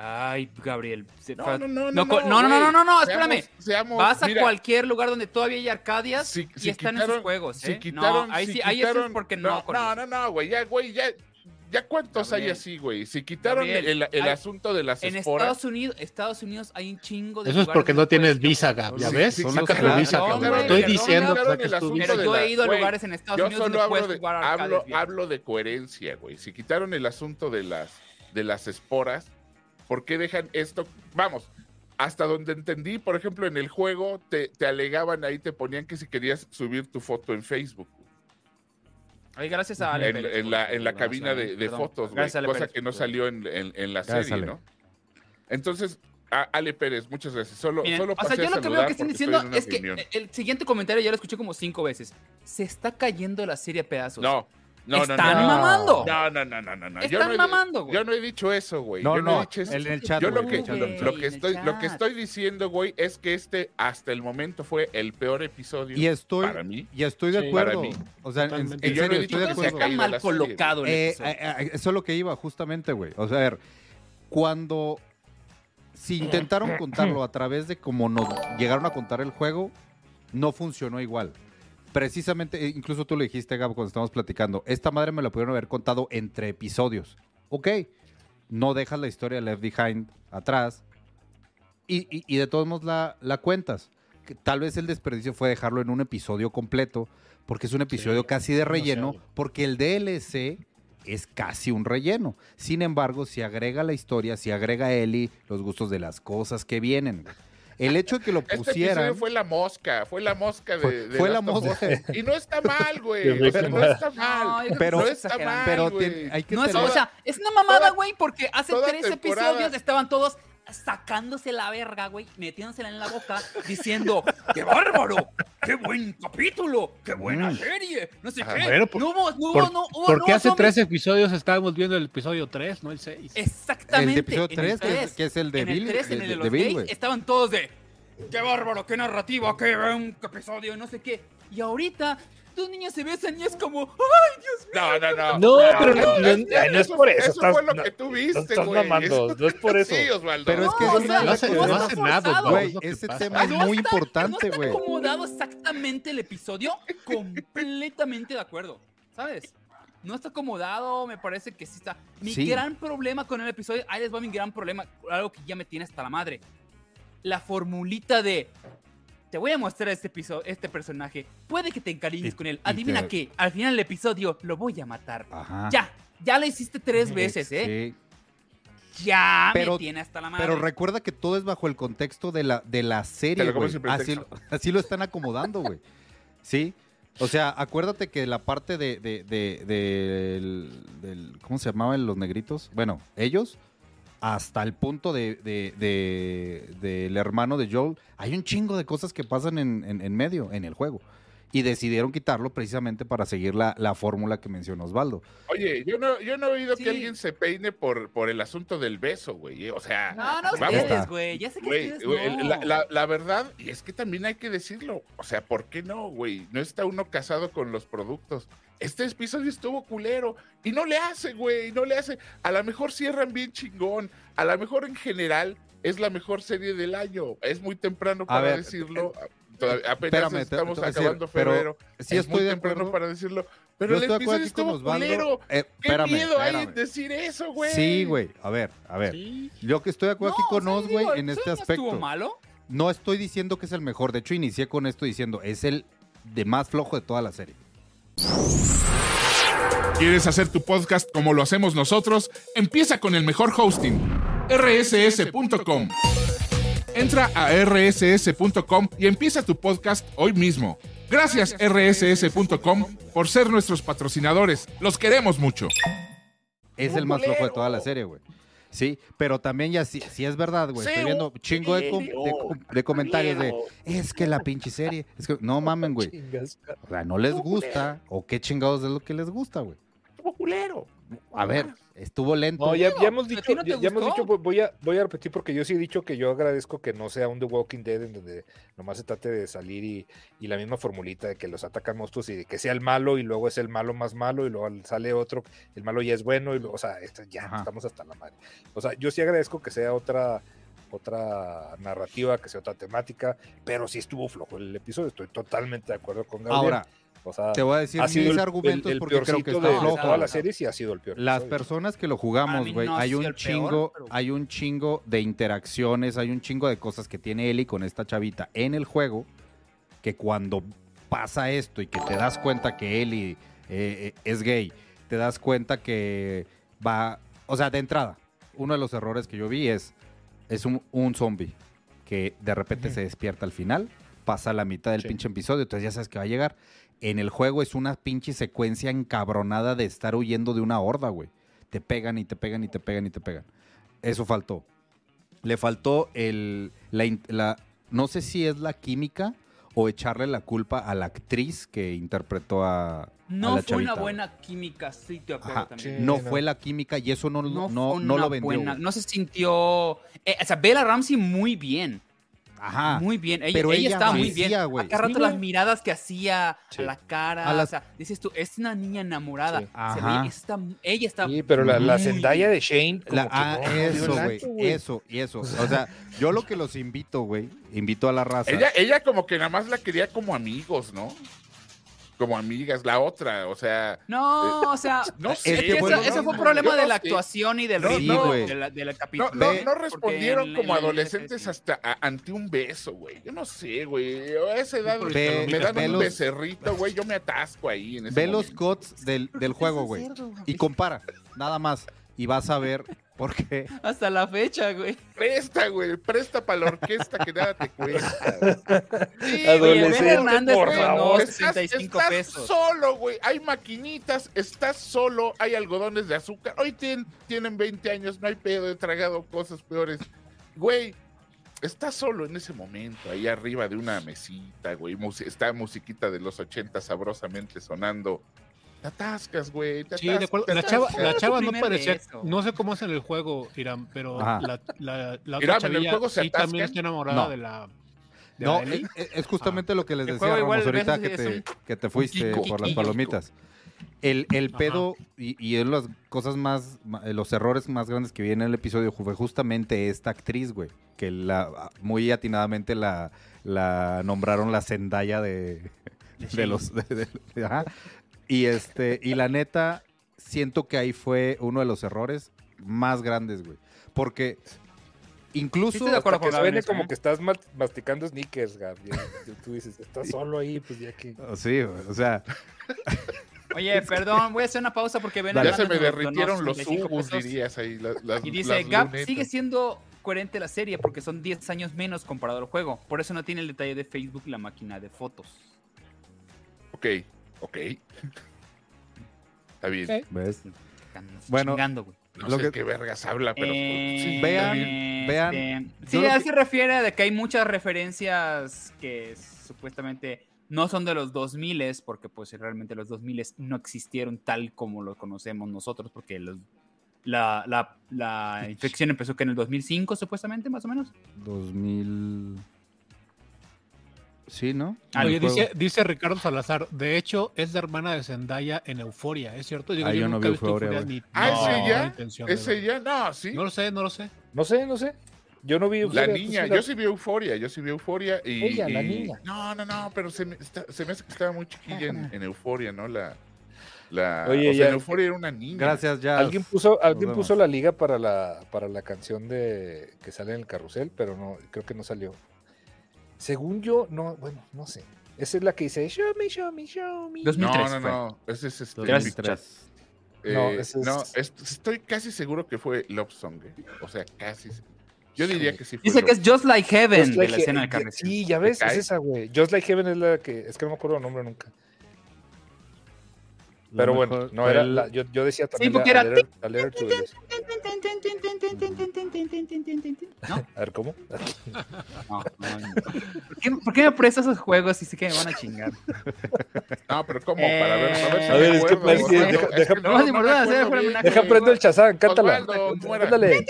Ay, Gabriel. No, no, no, no, no, no, no, no, no, no, no, Seamos- espérame. seamos- Vas a mira, cualquier lugar donde todavía hay arcadias si- y si están quitaron- sus juegos, si ¿eh? quitaron- no, ahí si sí, ahí eso es quitaron- porque no, no, no, no, güey, ya, güey, ya, ya cuántos hay Gabriel. así, güey. Si quitaron Gabriel, el, el hay- asunto de las En esporas, Estados Unidos, Estados Unidos hay un chingo de Eso es porque no tienes visa. Gab. ¿Ya Sí, ves? sí, sí, Saca claro, tu visa, no, cabrón. Estoy no, diciendo que quitaron saques el tu asunto visa. Pero de yo he ido a lugares en Estados yo Unidos solo donde puedes hablo de, jugar hablo, hablo de coherencia, güey. Si quitaron el asunto de las, de las esporas, ¿por qué dejan esto? Vamos, hasta donde entendí, por ejemplo, en el juego te, te alegaban ahí, te ponían que si querías subir tu foto en Facebook. Ay, gracias a Ale en, Pérez en la, por- en la cabina de, de fotos, güey, cosa Pérez, que no salió en, en- en la Gracias, serie, Ale. ¿no? Entonces, a- Ale Pérez, muchas gracias. Solo, Miren, solo o sea, pasé yo lo que veo que están diciendo es que el siguiente comentario ya lo escuché como cinco veces. Se está cayendo la serie a pedazos. No, no, no, Están no. mamando. No, no, no, no, no. no. Yo Están no mamando, güey. Yo no he dicho eso, güey. No, yo no, he no, dicho eso. en el chat, Yo lo que, lo, que estoy, lo que estoy diciendo, güey, es que este hasta el momento fue el peor episodio Y estoy, para mí. y estoy de Sí. acuerdo. Para mí. O sea, en, yo no he serio, dicho estoy de acuerdo. Está mal colocado el Eh, episodio. eh, eh, eso es lo que iba, justamente, güey. O sea, a ver, cuando. Si intentaron contarlo a través de cómo nos llegaron a contar el juego, no funcionó igual. Precisamente, eh, incluso tú lo dijiste, Gabo, cuando estábamos platicando. Esta madre me la pudieron haber contado entre episodios. Ok, no dejas la historia de Left Behind atrás y, y- y de todos modos la, la cuentas. Que tal vez el desperdicio fue dejarlo en un episodio completo, porque es un episodio casi de relleno, porque el DLC es casi un relleno. Sin embargo, si agrega la historia, si agrega Ellie los gustos de las cosas que vienen. El hecho de que lo Este pusieran... fue la mosca, fue la mosca de, Fue- de fue la mosca. Y no está mal, güey. O sea, no está mal. Pero- no está mal, pero güey. tiene- hay que No es, o sea, es una mamada, güey, porque hace tres temporada- episodios estaban todos sacándose la verga, güey, metiéndosela en la boca, diciendo, ¡qué bárbaro! ¡Qué buen capítulo! ¡Qué buena Mm. serie! No sé Ah, qué. bueno, por- no hubo, no hubo, Por- no hubo, Porque no hace tres episodios estábamos viendo el episodio 3, no el 6. Exactamente. El de episodio en 3, que es- tres. que es el de en Bill, El 3, en de- el de de los Bill, gays, güey. estaban todos de, qué bárbaro, qué narrativa, qué, qué episodio, no sé qué. Y ahorita, dos niñas se besan y es como, ¡ay, Dios mío! No, no, no. No, pero no, no, es- no, no es por eso. Eso estás- fue lo no, que tú viste, estás güey. mamando, no es por eso. Sí, Osvaldo. Pero es que No, o sea, no hace, no no hace nada, Güey, ese tema es muy importante, no güey. está acomodado exactamente el episodio, completamente de acuerdo, ¿sabes? No está acomodado, me parece que sí está. Mi Sí. gran problema con el episodio, ahí les va mi gran problema, algo que ya me tiene hasta la madre. La formulita de te voy a mostrar este episodio, este personaje, puede que te encariñes con él. Adivina te- qué, al final del episodio lo voy a matar. Ajá. Ya, ya lo hiciste tres veces, ¿eh? Sí. Ya Pero- me tiene hasta la madre. Pero recuerda que todo es bajo el contexto de la, de la serie, güey. Así, lo- pretexto. así lo están acomodando, güey. ¿Sí? O sea, acuérdate que la parte de, de- de- del- del- ¿Cómo se llamaban los negritos? Bueno, ellos, hasta el punto de, de- de- del hermano de Joel, hay un chingo de cosas que pasan en- en medio, en el juego. Y decidieron quitarlo precisamente para seguir la, la fórmula que mencionó Osvaldo. Oye, yo no, yo no he oído Sí. que alguien se peine por, por el asunto del beso, güey. eh, O sea, No, no Vamos. ustedes, güey. Ya sé que güey, ustedes güey, no. la, la- la verdad, y es que también hay que decirlo. O sea, ¿por qué no, güey? No está uno casado con los productos. Este episodio estuvo culero y no le hace, güey, no le hace. A lo mejor cierran bien chingón. A lo mejor en general es la mejor serie del año. Es muy temprano para ver, decirlo. Todavía- apenas espérame, estamos te voy a decir, acabando pero febrero. Sí es estoy muy de temprano acuerdo. para decirlo. Pero Yo el estoy de acuerdo episodio aquí con estuvo Osvaldo. culero. Eh, ¿Qué espérame, miedo hay en espérame. decir eso, güey? Sí, güey. A ver, a ver. Sí. Yo que estoy de acuerdo aquí No, con o sea, Oz, güey, en ¿eso este aspecto. ¿Estuvo malo? No estoy diciendo que es el mejor. De hecho, inicié con esto diciendo, es el de más flojo de toda la serie. ¿Quieres hacer tu podcast como lo hacemos nosotros? Empieza con el mejor hosting, rss.com. Entra a rss.com y empieza tu podcast hoy mismo. Gracias rss.com por ser nuestros patrocinadores. Los queremos mucho. Es el más flojo de toda la serie, güey. Sí, pero también ya sí, sí es verdad, güey. Estoy viendo un chingo de, com- de com- de comentarios de, es que la pinche serie. Es que, no mamen, güey. O sea, no les gusta. O qué chingados es lo que les gusta, güey. Culero. A ver, estuvo lento. No, ya, ya hemos ¿a dicho, ti no te ya, ya hemos gustó? dicho, voy a, voy a repetir porque yo sí he dicho que yo agradezco que no sea un The Walking Dead en donde nomás se trate de salir y, y la misma formulita de que los atacan monstruos y de que sea el malo y luego es el malo más malo y luego sale otro, el malo ya es bueno y luego, o sea, esto ya Ajá. estamos hasta la madre. O sea, yo sí agradezco que sea otra otra narrativa, que sea otra temática, pero sí estuvo flojo el episodio, estoy totalmente de acuerdo con Gabriel. Ahora, o sea, te voy a decir ha sido mis el, argumentos el- el porque creo que está de, de flojo. toda la serie, sí ha sido el peor. Las episodio. personas que lo jugamos, güey, no hay un peor, chingo, pero- hay un chingo de interacciones, hay un chingo de cosas que tiene Eli con esta chavita en el juego, que cuando pasa esto y que te das cuenta que Eli eh, eh, es gay, te das cuenta que va, o sea, de entrada, uno de los errores que yo vi es, es un, un zombie que de repente se despierta al final, pasa la mitad del Sí. pinche episodio, entonces ya sabes que va a llegar. En el juego es una pinche secuencia encabronada de estar huyendo de una horda, güey. Te pegan y te pegan y te pegan y te pegan. Eso faltó. Le faltó el, la, la- no sé si es la química o echarle la culpa a la actriz que interpretó a, a No la fue una buena química, sí, te acuerdo Ajá, también. Sí, no, no. fue la química y eso no, no, No, no, fue no una lo vendió. buena- no se sintió. eh, o sea, Bella Ramsey muy bien. Ajá. Muy bien. Ella, pero ella ella estaba muy bien. güey. Acá rato Sí, las miradas que hacía Sí. a la cara. A las- O sea, dices tú, es una niña enamorada. Sí. Se Ajá. está- ella está. Sí, pero la, la Zendaya de Shane. La- que ah, no, eso, güey. Eso, y eso. O sea, yo lo que los invito, güey, invito a la raza. Ella, ella como que nada más la quería como amigos, ¿no? Como amigas, la otra, o sea, No, o sea. no Es sé. que eso, fue un problema de la sé. actuación y del No, ritmo no. de la- No, capítulo. no, no respondieron como en- en- adolescentes hasta a- ante un beso, güey. Yo no sé, güey. A esa edad Ve- me dan ve un los- becerrito, güey. Yo me atasco ahí en ese Ve los cuts del, del juego, güey. Y compara, nada más. Y vas a ver por qué. Hasta la fecha, güey. Presta, güey. Presta para la orquesta que nada te cuesta. Sí, Adolescente, Hernández por favor. Estás, 65 estás pesos. solo, güey. Hay maquinitas, estás solo, hay algodones de azúcar. Hoy tien- tienen 20 años, no hay pedo, he tragado cosas peores. Güey, estás solo en ese momento, ahí arriba de una mesita, güey. mus- está musiquita de los 80 sabrosamente sonando. Te atascas, güey. Sí, de acuerdo. La chava, la chava no parecía. beso. No sé cómo es en el juego, Irán, pero Ajá. la, la, la Irán, otra en el chavilla juego se sí también está enamorada No. de la. ¿De No, Eli? es, es justamente lo que les decía, Ramos, ahorita que te, un- que te fuiste Kiko. por las Kiko. palomitas. El, el pedo y, y es las cosas más, los errores más grandes que vi en el episodio fue justamente esta actriz, güey, que la muy atinadamente la, la nombraron la Zendaya de, de los... de- de- de- ajá. Y, este, y la neta, siento que ahí fue uno de los errores más grandes, güey. Porque incluso... Sí, estoy de acuerdo Hasta que suene como ¿eh? que estás ma- masticando sneakers, Gabriel. Tú- dices, estás solo ahí, pues ya que... Sí, güey, o sea, Oye, perdón, voy a hacer una pausa porque ven Ya se me derritieron los 65 ubus, pesos. dirías ahí. Las, las- Y dice, las Gap sigue siendo coherente la serie porque son 10 años menos comparado al juego. Por eso no tiene el detalle de Facebook la máquina de fotos. Ok, ok. Está bien. ¿ves? Bueno, chingando, güey. No Lo sé que- qué vergas habla, pero Eh, sí, vean, vean. este, Sí, a que- se refiere a de que hay muchas referencias que supuestamente no son de los 2000 porque pues realmente los 2000 no existieron tal como lo conocemos nosotros porque los- la, la- la infección empezó que en el 2005 supuestamente más o menos. 2000... Sí, ¿no? Oye, dice, dice Ricardo Salazar, de hecho, es la hermana de Zendaya en Euforia, ¿es cierto? Digo, Ah, yo no nunca vi he visto Euphoria, Euphoria güey. ni Ah, no, ¿es ella? intención de ¿Es ver. ella? No, sí. No lo sé, no lo sé. No sé, no sé. Yo no vi... La Euphoria, tú niña, sí la- yo sí vi Euforia, yo sí vi Euforia y... Ella, la niña. No, no, no, pero se me, está- se me hace que estaba muy chiquilla en, en Euforia, ¿no? La... la Oye, o sea, ya- en Euforia era una niña. Gracias, ya. Alguien puso, alguien puso la liga para la, para la canción de que sale en el carrusel, pero no, creo que no salió. Según yo, no, bueno, no sé. Esa es la que dice Show me, show me, show me. 2003 No, no, fue. no. Ese es este. 2003. eh, No, no, es- estoy casi seguro que fue Love Song. eh. O sea, casi. Yo diría que sí fue. Dice que es Just Like Heaven Just de Like la He- escena del carrusel. Sí, ya ves, ¿Te es esa, güey. Just Like Heaven es la que, es que no me acuerdo el nombre nunca. Pero mejor bueno, no era, el- la- yo, yo decía también porque la, era- ¿No? A ver, ¿cómo? No, no, no. ¿Por, qué, por qué me prestas esos juegos y sí que me van a chingar? No, pero ¿cómo? Para ver, a ver si A me ver, es que acuerdo, parece- Osvaldo. deja- Es deja- que No, fuera bien. una- Deja prendo el chazán, cántala. Cántale.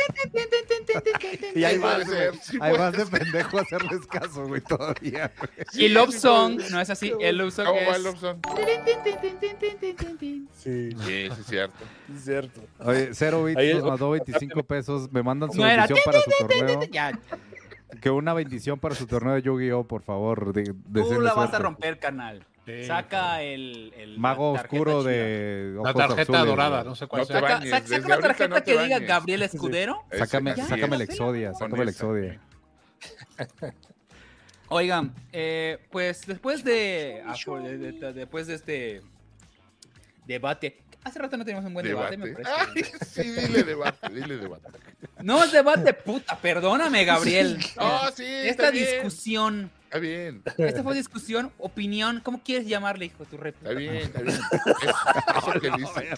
Y ahí sí Ahí vas de pendejo a hacerles caso, güey, todavía. Y Love Song, no es así. El Love Song ¿Cómo va. Love Song? Sí, Sí, sí, es cierto. es cierto. Oye, Cero Bits Ahí- nos mandó 25 pesos. Me mandan su No era bendición para su torneo. Ya, Que una bendición para su torneo de Yu-Gi-Oh, por favor. De, tú la vas a romper, carnal. Sí, Saca el, el Mago oscuro de La tarjeta azules, dorada, no sé cuál No. Saca, bañes, saca- saca una tarjeta no que diga. Gabriel Escudero. Ese- Sácame, así sácame es. la Exodia, sácame la esa. Exodia. Oigan, eh, pues después de, ah, por- de- de- de- después de este debate, hace rato no teníamos un buen debate, me Debate. Ay, sí, dile debate, dile debate. No es debate, puta, perdóname, Gabriel. Sí, Esta está bien. discusión, Está bien, esta fue discusión, opinión, ¿cómo quieres llamarle, hijo de tu rep? está bien, está bien. Es- Eso que dice.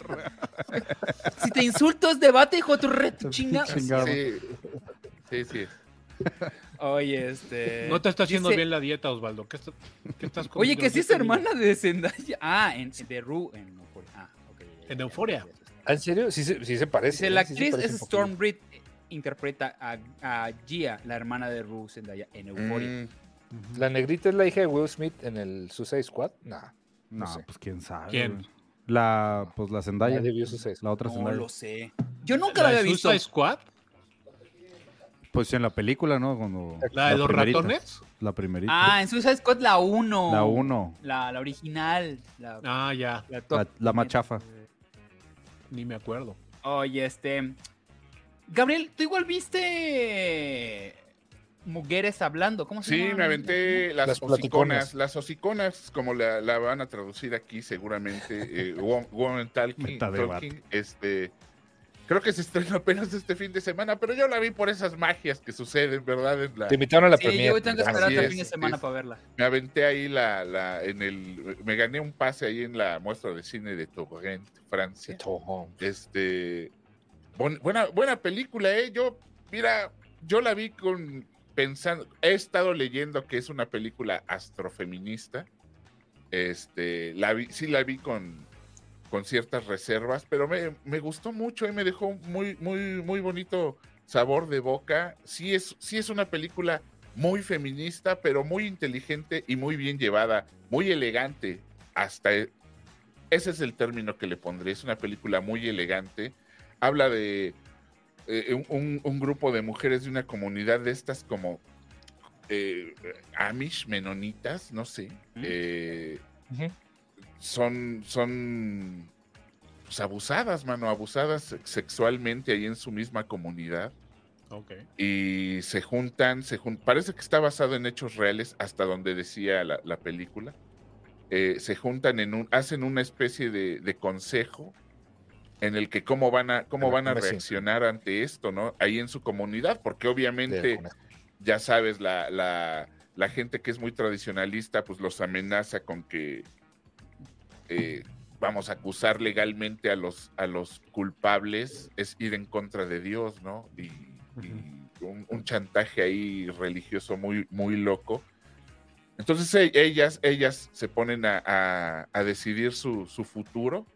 Si te insulto es debate, hijo de tu rep, chinga. Chingado. Sí, sí, sí. Oye, este. No te está haciendo dice- bien la dieta, Osvaldo. ¿Qué, está- qué estás Oye, comiendo? que sí es hermana de Zendaya. Ah, en, de Ru. En, En Euforia. ¿Ah, ¿En serio? Sí, se- sí se parece. Dice, ¿eh? la Sí actriz parece es. Storm Reed. Interpreta a, a Gia, la hermana de Ru Zendaya, en Euphoria. Mm, ¿La negrita es la hija de Will Smith en el Suicide Squad? Nah. No, sé. pues quién sabe. ¿Quién? La, pues la Zendaya. Squad. La otra No Zendaya. lo sé. Yo nunca la ¿La había visto. Suicide Squad? Pues en la película, ¿no? Cuando, ¿La de los primerita, ratones? La primerita. Ah, en Suicide Squad la 1. La 1. La, la original. La, Ah, ya. la top. Ni me acuerdo. Oye, este. Gabriel, tú igual viste. Mujeres hablando. ¿Cómo se Sí, llama? me aventé las, Las hociconas. platiconas. Las hociconas, como la, la van a traducir aquí seguramente, eh, wo- Woman Talking. Talking, este, creo que se estrenó apenas este fin de semana, pero yo la vi por esas magias que suceden, ¿verdad? En la- Te invitaron a la Sí, premiere. yo tengo que esperar el es, fin de semana es- para verla. me aventé ahí la, la, en el, me gané un pase ahí en la muestra de cine de Torrent, Francia. Este, buen- buena, buena película, eh. Yo, mira, yo la vi con pensando, he estado leyendo que es una película astrofeminista. Este, la vi, sí la vi con, con ciertas reservas, pero me, me gustó mucho y me dejó muy, muy, muy bonito sabor de boca. Sí es, sí es una película muy feminista, pero muy inteligente y muy bien llevada, muy elegante. Hasta e- ese es el término que le pondré. Es una película muy elegante. Habla de eh, un- grupo de mujeres de una comunidad de estas como eh, Amish, menonitas, no sé. eh. Son, son pues, abusadas, mano, abusadas sexualmente ahí en su misma comunidad Ok. y se juntan, se jun- parece que está basado en hechos reales hasta donde decía la, la película. Eh, se juntan en un, hacen una especie de, de consejo en el que cómo van a, cómo van a reaccionar ante esto, ¿no? Ahí en su comunidad, porque obviamente ya sabes, la, la, la gente que es muy tradicionalista, pues los amenaza con que eh, vamos a acusar legalmente a los, a los culpables, es ir en contra de Dios, ¿no? Y, y un, un chantaje ahí religioso muy, muy loco. Entonces e- ellas, ellas se ponen a, a- a decidir su, su futuro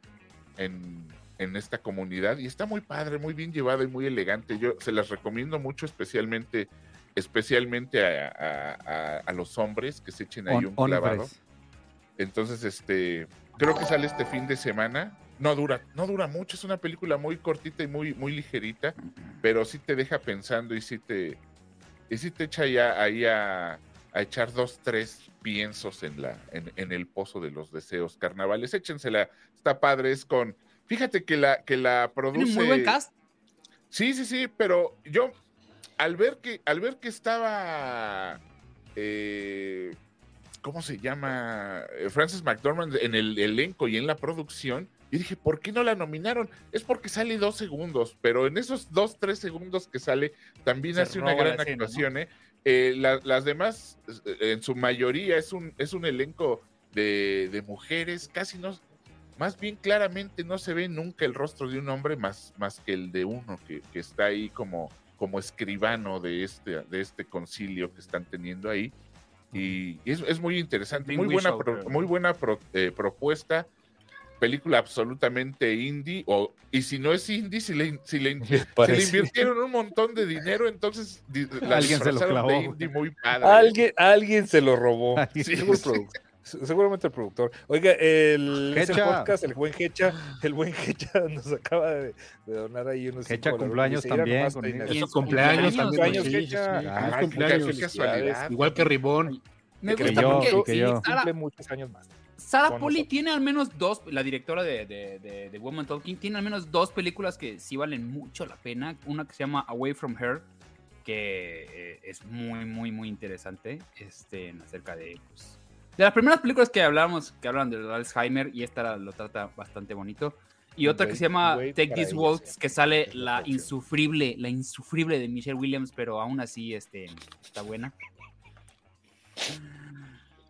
en, en esta comunidad y está muy padre, muy bien llevado y muy elegante. Yo se las recomiendo mucho, especialmente, especialmente a, a- los hombres que se echen ahí un clavado. Entonces, este, creo que sale este fin de semana. No dura, no dura mucho, es una película muy cortita y muy, muy ligerita, pero sí te deja pensando y sí te, y sí te echa ya ahí a, a echar dos, tres piensos en la, en, en el pozo de los deseos carnavales. Échensela, está padre, es con, fíjate que la, que la produce. Tiene muy buen cast. Sí, sí, sí, pero yo al ver que, al ver que estaba eh, ¿cómo se llama? Eh, Frances McDormand en el elenco y en la producción. Y dije, ¿por qué no la nominaron? Es porque sale dos segundos, pero en esos dos, tres segundos que sale, también Se hace una gran escena, actuación. ¿eh? Eh, la- las demás, eh, en su mayoría, es un, es un elenco de, de mujeres, casi no, más bien claramente no se ve nunca el rostro de un hombre más, más que el de uno que, que está ahí como, como escribano de este, de este concilio que están teniendo ahí. Y, es, es muy interesante, muy buena, pro- muy buena pro- eh, propuesta. Película absolutamente indie, o, y si no es indie, si le, si le, invirtieron un montón de dinero, entonces di- la Alguien se lo disfrazaron de clavó. indie muy padre. Alguien, alguien se lo robó. Sí, sí. Seguramente el productor. Oiga, el ese Hecha. podcast, el buen Hecha, el buen Hecha nos acaba de, de donar ahí unos Hecha cumpleaños dólares. Dice, "Mira también con ahí Inés". me- Y Eso en su cumpleaños cumpleaños, también. cumpleaños, sí, sí. Ah, Ah, cumpleaños, casualidad. Igual que Ribón. Me Que gusta yo, porque que sí, yo. Sara, Cumple muchos años más. Polly nosotros. tiene al menos dos, la directora de, de, de, de Woman Talking, tiene al menos dos películas que sí valen mucho la pena. Una que se llama Away from Her, que eh, es muy, muy, muy interesante. Este, acerca de, pues, de las primeras películas que hablamos, que hablan del Alzheimer, y esta lo trata bastante bonito. Y otra que se llama Wait Take This Waltz, que sale la insufrible, la insufrible de Michelle Williams, pero aún así este, está buena.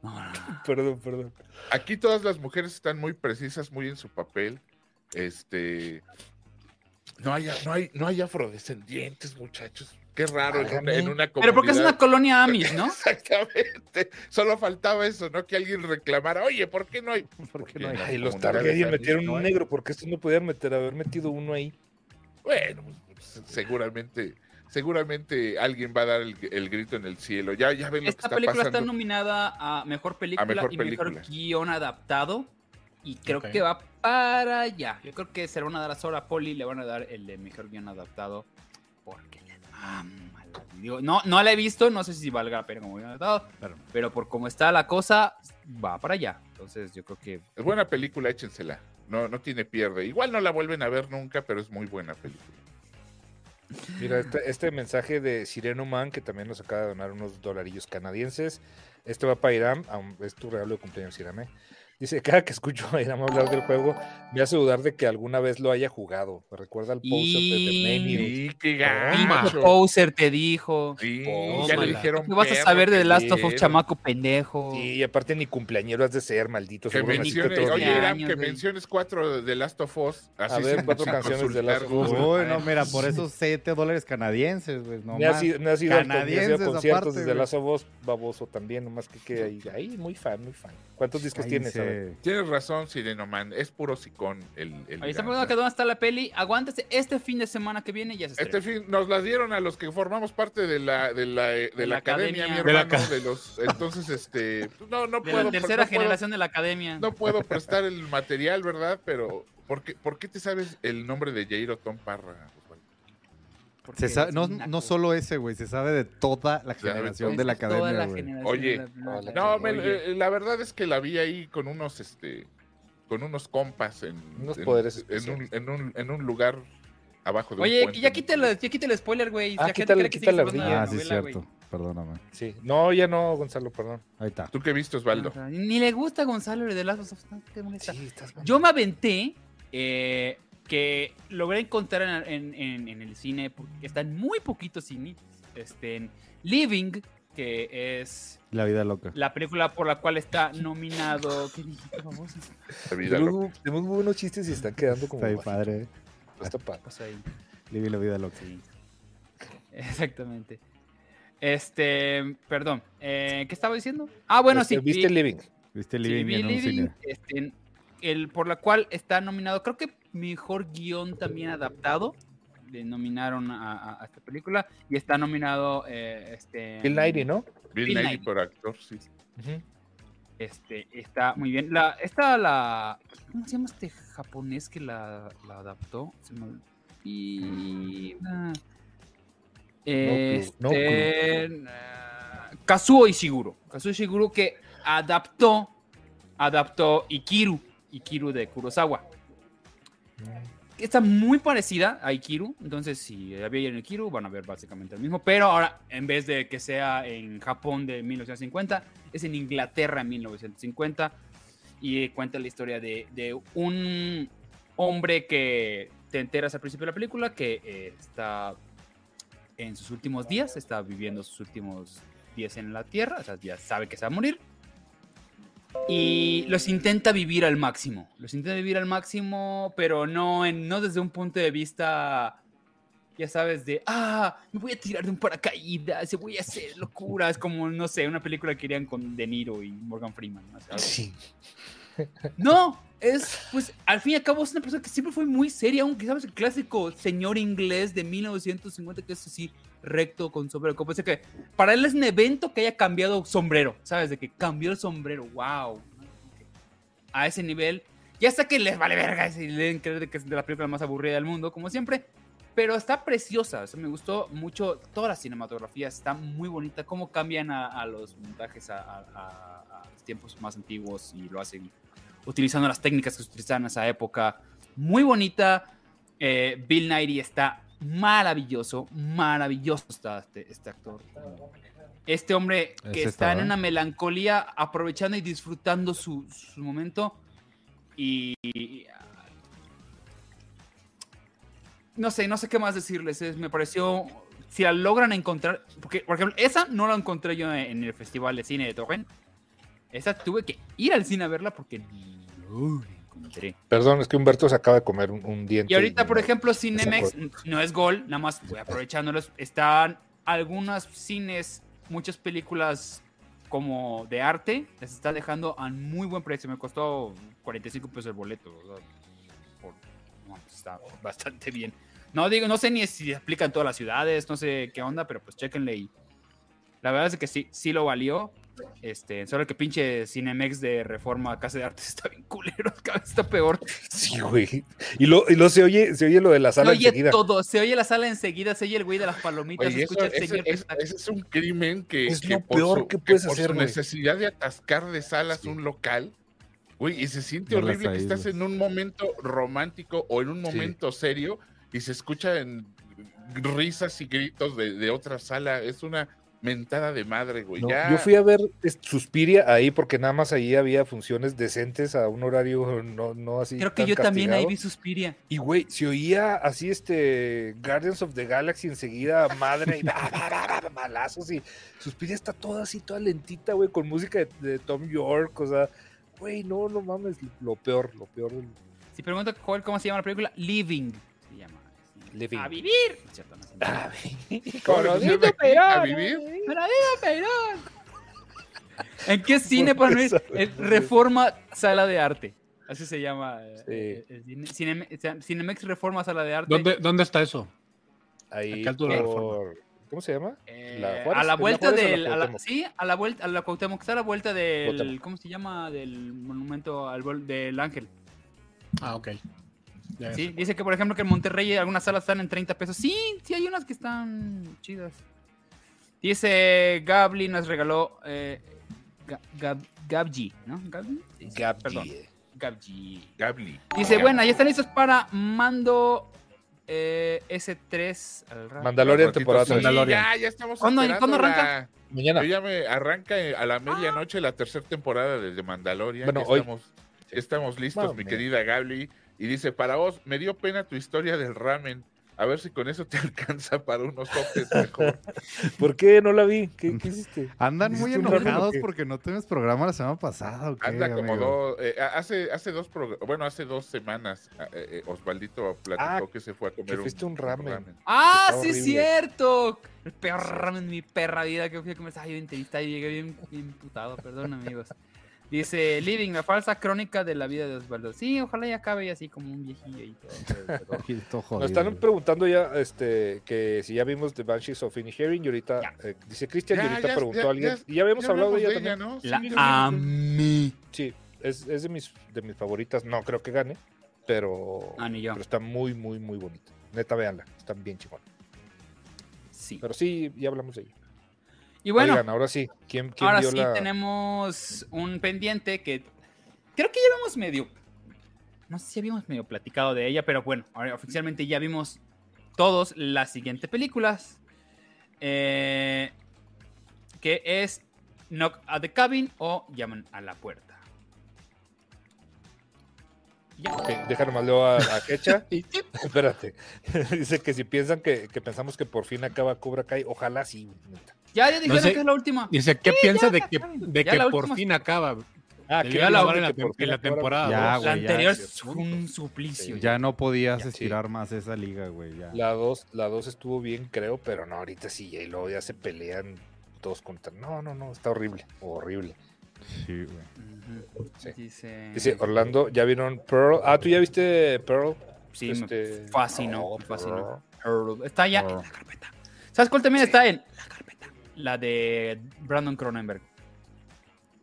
No, no, no. Perdón, perdón. Aquí todas las mujeres están muy precisas, muy en su papel. Este. No hay, no hay, no hay afrodescendientes, muchachos. Qué raro en una, en una Pero porque es una comunidad. colonia Amish, ¿no? Exactamente. Solo faltaba eso, ¿no? Que alguien reclamara, oye, ¿por qué no hay? ¿Por qué no hay? Ay, los Targaryen metieron no un negro, porque estos no podían meter, haber metido uno ahí. Bueno, pues, seguramente, seguramente alguien va a dar el, el grito en el cielo. Ya, ya ven lo que Esta está película pasando. está nominada a mejor película mejor y película. mejor guion adaptado. Y creo que va para allá. Yo creo que se le van a dar a Sora Poli, le van a dar el de mejor guion adaptado. Porque la- digo, no, no la he visto, no sé si valga la pena como adaptado. Claro. Pero por cómo está la cosa, va para allá. Entonces yo creo que Es buena película, échensela. No, no tiene pierde. Igual no la vuelven a ver nunca, pero es muy buena película. Mira, este, este mensaje de Sireno Man, que también nos acaba de donar unos dolarillos canadienses. Este va para aun- es tu regalo de cumpleaños, Iram. ¿eh? Dice, cada que escucho a Iram hablar del juego, me hace dudar de que alguna vez lo haya jugado. Me recuerda al poster de Y- The Menu. Sí, qué gacho. Poser te dijo. Sí, ya le dijeron. ¿Qué vas a saber de The Last of Us, chamaco pendejo? Sí, y aparte ni cumpleañero has de ser, maldito. Que seguro naciste mencione, otro oye. Iram, que menciones cuatro de Last of Us. Así A ver, cuatro canciones de Last of Us. Uy, no, mira, por esos 7 dólares canadienses, güey. No me, has más. ido, me has ido a- Canadienses conciertos aparte, desde güey. Last of Us, baboso también, nomás que quede ahí. Ahí, muy fan, muy fan. ¿Cuántos discos tienes? A ver. Sí. Tienes razón, Sirenoman. Es puro sicón el. el Ahí está preguntando que dónde está la peli. Aguántese este fin de semana que viene ya se Este fin nos la dieron a los que formamos parte de la de la, de De la academia, academia. mi hermano, de los entonces este no no De puedo la tercera no puedo- generación de la academia. no puedo prestar el material, ¿verdad? Pero ¿por qué, por qué te sabes el nombre de Jairo Tom Parra? Se sabe- no, un solo ese, güey, se sabe de toda la generación de la academia, la generación Oye, de la- hola. No, me- Oye. eh, la verdad es que la vi ahí con unos este con unos compas en Unos en- poderes en, un, en, un, en un lugar abajo de un Oye, puente. ya quítale, ya quítale spoiler, güey. Ah, La gente quítale- quítale la Ah, sí, es novela, cierto. Perdóname. Sí. No, ya no, Gonzalo, perdón. Ahí está. ¿Tú qué viste, Osvaldo? Ni le gusta a Gonzalo el de Last of Us, estás Yo me aventé eh, que logré encontrar en, en- en- en el cine, porque están muy poquitos cines, este, en Living, que es La vida loca. la película por la cual está nominado. ¿Qué dijiste, baboso? La vida loca. Tenemos, muy buenos chistes y están quedando como. Está bajitos. padre. ¿eh? Está padre. Pasó ahí. Viví la vida loca. Sí. Exactamente. Este, perdón, eh, ¿qué estaba diciendo? Ah, bueno, Este, sí. ¿Viste vi- Living? Viste sí, Living vi en un Living, cine. este, el, por la cual está nominado, creo que mejor guion también adaptado. Le nominaron a, a- a esta película y está nominado este Bill Nighy, ¿no? Bill Bill Nighy por actor, sí. Este, está muy bien. La, esta, la. ¿Cómo se llama este japonés que la, la adaptó? Se me olvida. clue, no Este. ah, Kazuo Ishiguro. Kazuo Ishiguro que adaptó. Adaptó Ikiru. Ikiru de Kurosawa. Está muy parecida a Ikiru. Entonces, si ya vieron Ikiru, van a ver básicamente el mismo. Pero ahora, en vez de que sea en Japón de 1950, es en Inglaterra en 1950. Y cuenta la historia de, de un hombre que te enteras al principio de la película que eh, está en sus últimos días, está viviendo sus últimos días en la Tierra, o sea, ya sabe que se va a morir. Y los intenta vivir al máximo. Los intenta vivir al máximo, pero no, en, no desde un punto de vista, ya sabes, de, ah, me voy a tirar de un paracaídas, se voy a hacer locuras, como, no sé, una película que harían con De Niro y Morgan Freeman. ¿no? Sí. no, es, pues, al fin y al cabo es una persona que siempre fue muy seria, aunque sabes el clásico señor inglés de 1950 que es así recto con sombrero. Como dice que para él es un evento que haya cambiado sombrero, ¿sabes? De que cambió el sombrero, wow. A ese nivel, ya hasta que les vale verga y le den creer que es de la película más aburrida del mundo, como siempre. Pero está preciosa, o me gustó mucho toda la cinematografía, está muy bonita, cómo cambian a, los montajes a los tiempos más antiguos y lo hacen utilizando las técnicas que se utilizaban en esa época. Muy bonita. Eh, Bill Nighy está maravilloso, maravilloso está este, este actor. Este hombre que Ese está en estaba. una melancolía, aprovechando y disfrutando su, su momento. Y. No sé, no sé qué más decirles. es- me pareció. Si la logran encontrar. Porque, por ejemplo, esa no la encontré yo en el Festival de Cine de Torrent. Esa tuve que ir al cine a verla porque no encontré. Perdón, es que Humberto se acaba de comer un, un diente. Y ahorita, por no- ejemplo, Cinemex no es gol, nada más voy aprovechándolos. Están algunas cines, muchas películas como de arte, les está dejando a muy buen precio. Me costó 45 pesos el boleto. o sea, por- no, pues está bastante bien. No digo, no sé ni si se aplica en todas las ciudades, no sé qué onda, pero pues chéquenle y la verdad es que sí, sí lo valió. Este, solo que pinche Cinemex de Reforma Casa de Artes está bien culero, cada vez está peor. Sí, güey. Y lo, y lo se oye, se oye lo de la Se sala oye enseguida. todo, se oye la sala enseguida, se oye el güey de las palomitas, Oye, se eso- escucha el señor que ese- es un crimen que, Es que lo por peor su, que puedes por hacer, su necesidad de atascar de salas Sí. un local, güey, y se siente No horrible que estás en un momento romántico o en un Sí. momento serio y se escuchan risas y gritos de, de otra sala. Es una mentada de madre, güey. No, ya, Yo fui a ver Suspiria ahí porque nada más ahí había funciones decentes a un horario no, no así. Creo que tan yo también ahí vi Suspiria. Y güey, se oía así este Guardians of the Galaxy enseguida, madre, y balazos y Suspiria está toda así, toda lentita, güey, con música de, de Tom York, o sea, güey, no, no mames, lo peor, lo peor del Si pregunto cómo se llama la película, Living. Living. A vivir. No es cierto, no es cierto. ¿Cómo le pusieron aquí? a vivir. Pero digo, Perón. ¿En qué cine para? En Reforma Sala de Arte. Así se llama. eh, Sí. eh, el cine- Cinemex Reforma Sala de Arte. ¿Dónde, ¿Dónde está eso? Ahí ¿A qué altura de la por... ¿Cómo se llama? Eh, ¿La Juárez? a ¿Es la vuelta la del. a la- Cuauhtémoc? sí, a la vuelta. A la Cuauhtémoc. Está a la vuelta del. Cuauhtémoc. ¿Cómo se llama? Del monumento al del Ángel. Ah, ok. Sí, dice que por ejemplo que en Monterrey algunas salas están en 30 pesos. Sí, sí hay unas que están chidas. Dice Gabli nos regaló eh, Ga- Gab- Gabji, ¿no? Gabji. Sí, sí, Perdón. Gabji. Gabli. Dice, bueno, ya están listos para mando eh, S3 al rato. Mandalorian temporada sí, 3. Mandalorian. Ya, ya estamos ¿Cuándo- cuándo la- arranca? Mañana. Yo ya me arranca eh, a la medianoche la tercera temporada de The Mandalorian. Bueno, Ya hoy. estamos, estamos listos, Bueno, mi mira. querida Gabli. Y dice, para vos, me dio pena tu historia del ramen. A ver si con eso te alcanza para unos sopes mejor. ¿Por qué no la vi? ¿Qué, qué hiciste? Andan muy ¿Hiciste un ramen enojados porque no tienes programa la semana pasada. ¿o qué, Anda como amigo? dos, eh, hace, hace dos, prog- bueno, hace dos semanas, eh, eh, Osvaldito platicó Ah, que se fue a comer que fuiste un ramen. ¡Ah, Está sí es horrible. cierto! El peor ramen de mi perra vida que fui a comer. Estaba yo entrevista y llegué bien, bien putado, perdón amigos. Dice, Living, la falsa crónica de la vida de Osvaldo. Sí, ojalá ya acabe así como un viejillo y todo. Nos están güey. preguntando ya este, que si ya vimos The Banshees of Inisherin y ahorita eh, dice Cristian y ahorita ya, preguntó ya, a alguien. ya, y ya habíamos Ya hablado de ella también. ¿no? Sí, La amé. Sí, es, es de, mis, de mis favoritas. No creo que gane, pero, Ah, ni yo. pero está muy, muy, muy bonita. Neta, véanla. Están bien chingón. Sí. Pero sí, ya hablamos de ella. Y bueno, Oigan, ahora sí. ¿Quién, quién ahora sí la... tenemos un pendiente que creo que ya medio. No sé si habíamos medio platicado de ella, pero bueno, ahora oficialmente ya vimos todos las siguientes películas. eh, que es Knock at the Cabin o Llaman a la Puerta. Ya. Ok, déjame más leo a, a Kecha. Y- Espérate. Dice que si piensan que, que pensamos que por fin acaba Cobra Kai, ojalá sí. neta. Ya, ya dijeron sé. que es la última. Dice, ¿qué piensa de que, saben. de Ya que la por fin acaba? Ah, Debió ¿qué acabar piensan en la, que por tem- fin en la temporada. Ya, la güey, ya, anterior sí, fue un suplicio. Ya no podías Ya, sí. estirar más esa liga, güey. Ya. La 2 la dos estuvo bien, creo, pero no, ahorita sí, y luego ya se pelean todos contra. No, no, no, está horrible, horrible. Sí, güey. Sí. Dice, Dice Orlando, ¿ya vieron Pearl? Ah, ¿tú ya viste Pearl? Sí, Este, me fascinó, oh, me fascinó. Pearl. Earl. Está ya en Pearl. la carpeta. ¿Sabes cuál también está en la de Brandon Cronenberg.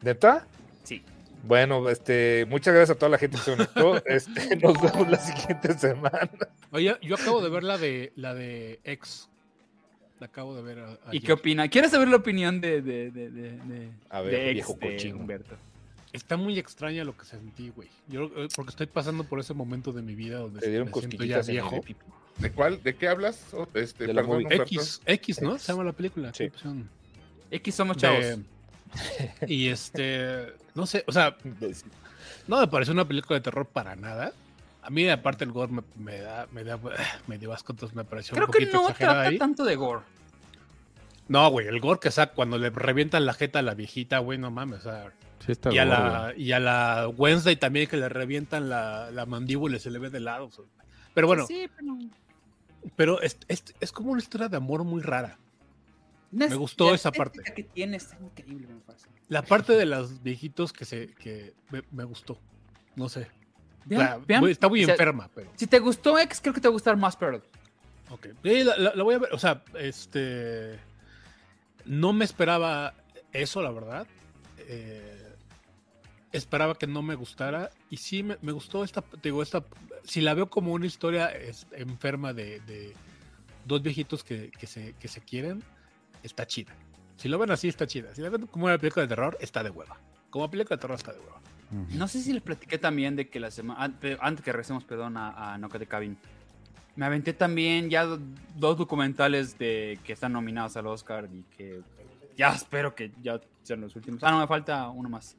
¿Neta? Sí. Bueno, este, muchas gracias a toda la gente que se conectó. Este, nos vemos la siguiente semana. Oye, yo acabo de ver la de la de X. La acabo de ver. a- ¿Y ayer. qué opina? ¿Quieres saber la opinión de, de, de, de, de- A ver, de ex viejo de cochino. Humberto? Está muy extraña lo que sentí, güey. Yo eh, porque estoy pasando por ese momento de mi vida donde Te dieron me siento ya cosquillitas en el viejo. pipi. ¿De cuál? ¿De qué hablas? Este, De perdón. X, X, ¿no? X. Se llama la película. Sí. ¿qué opción? X somos De- chavos. y este, no sé, o sea, no me parece una película de terror para nada. A mí, aparte, el gore me, me da, me da, me dio asco, entonces me pareció Creo un que poquito no exagerada trata ahí. tanto de gore. No, güey, el gore que saca cuando le revientan la jeta a la viejita, güey, no mames, o sea, Sí está y a, la, y a la Wednesday también que le revientan la, la mandíbula y se le ve de lado. o sea. Pero bueno, Sí, pero... pero es, es, es como una historia de amor muy rara. Me gustó esa parte. que tiene está increíble, me parece. La parte de los viejitos que se que me, me gustó. No sé. Vean, está muy o sea, enferma, pero. Si te gustó X, creo que te va a gustar más Pearl. Ok. La- la voy a ver. O sea, este. No me esperaba eso, la verdad. Eh, esperaba que no me gustara. Y sí me, me gustó esta. Digo, esta. Si la veo como una historia es, enferma de, de dos viejitos que, que se, que se quieren, está chida. Si lo ven así, está chida. Si la ven como una película de terror, está de hueva. Como película de terror, está de hueva. No sé si les platiqué también de que la semana. Antes que regresemos, perdón, a, a Noca de Cabin. Me aventé también ya do- dos documentales de que están nominados al Oscar y que ya espero que ya sean los últimos. Ah, no, me falta uno más.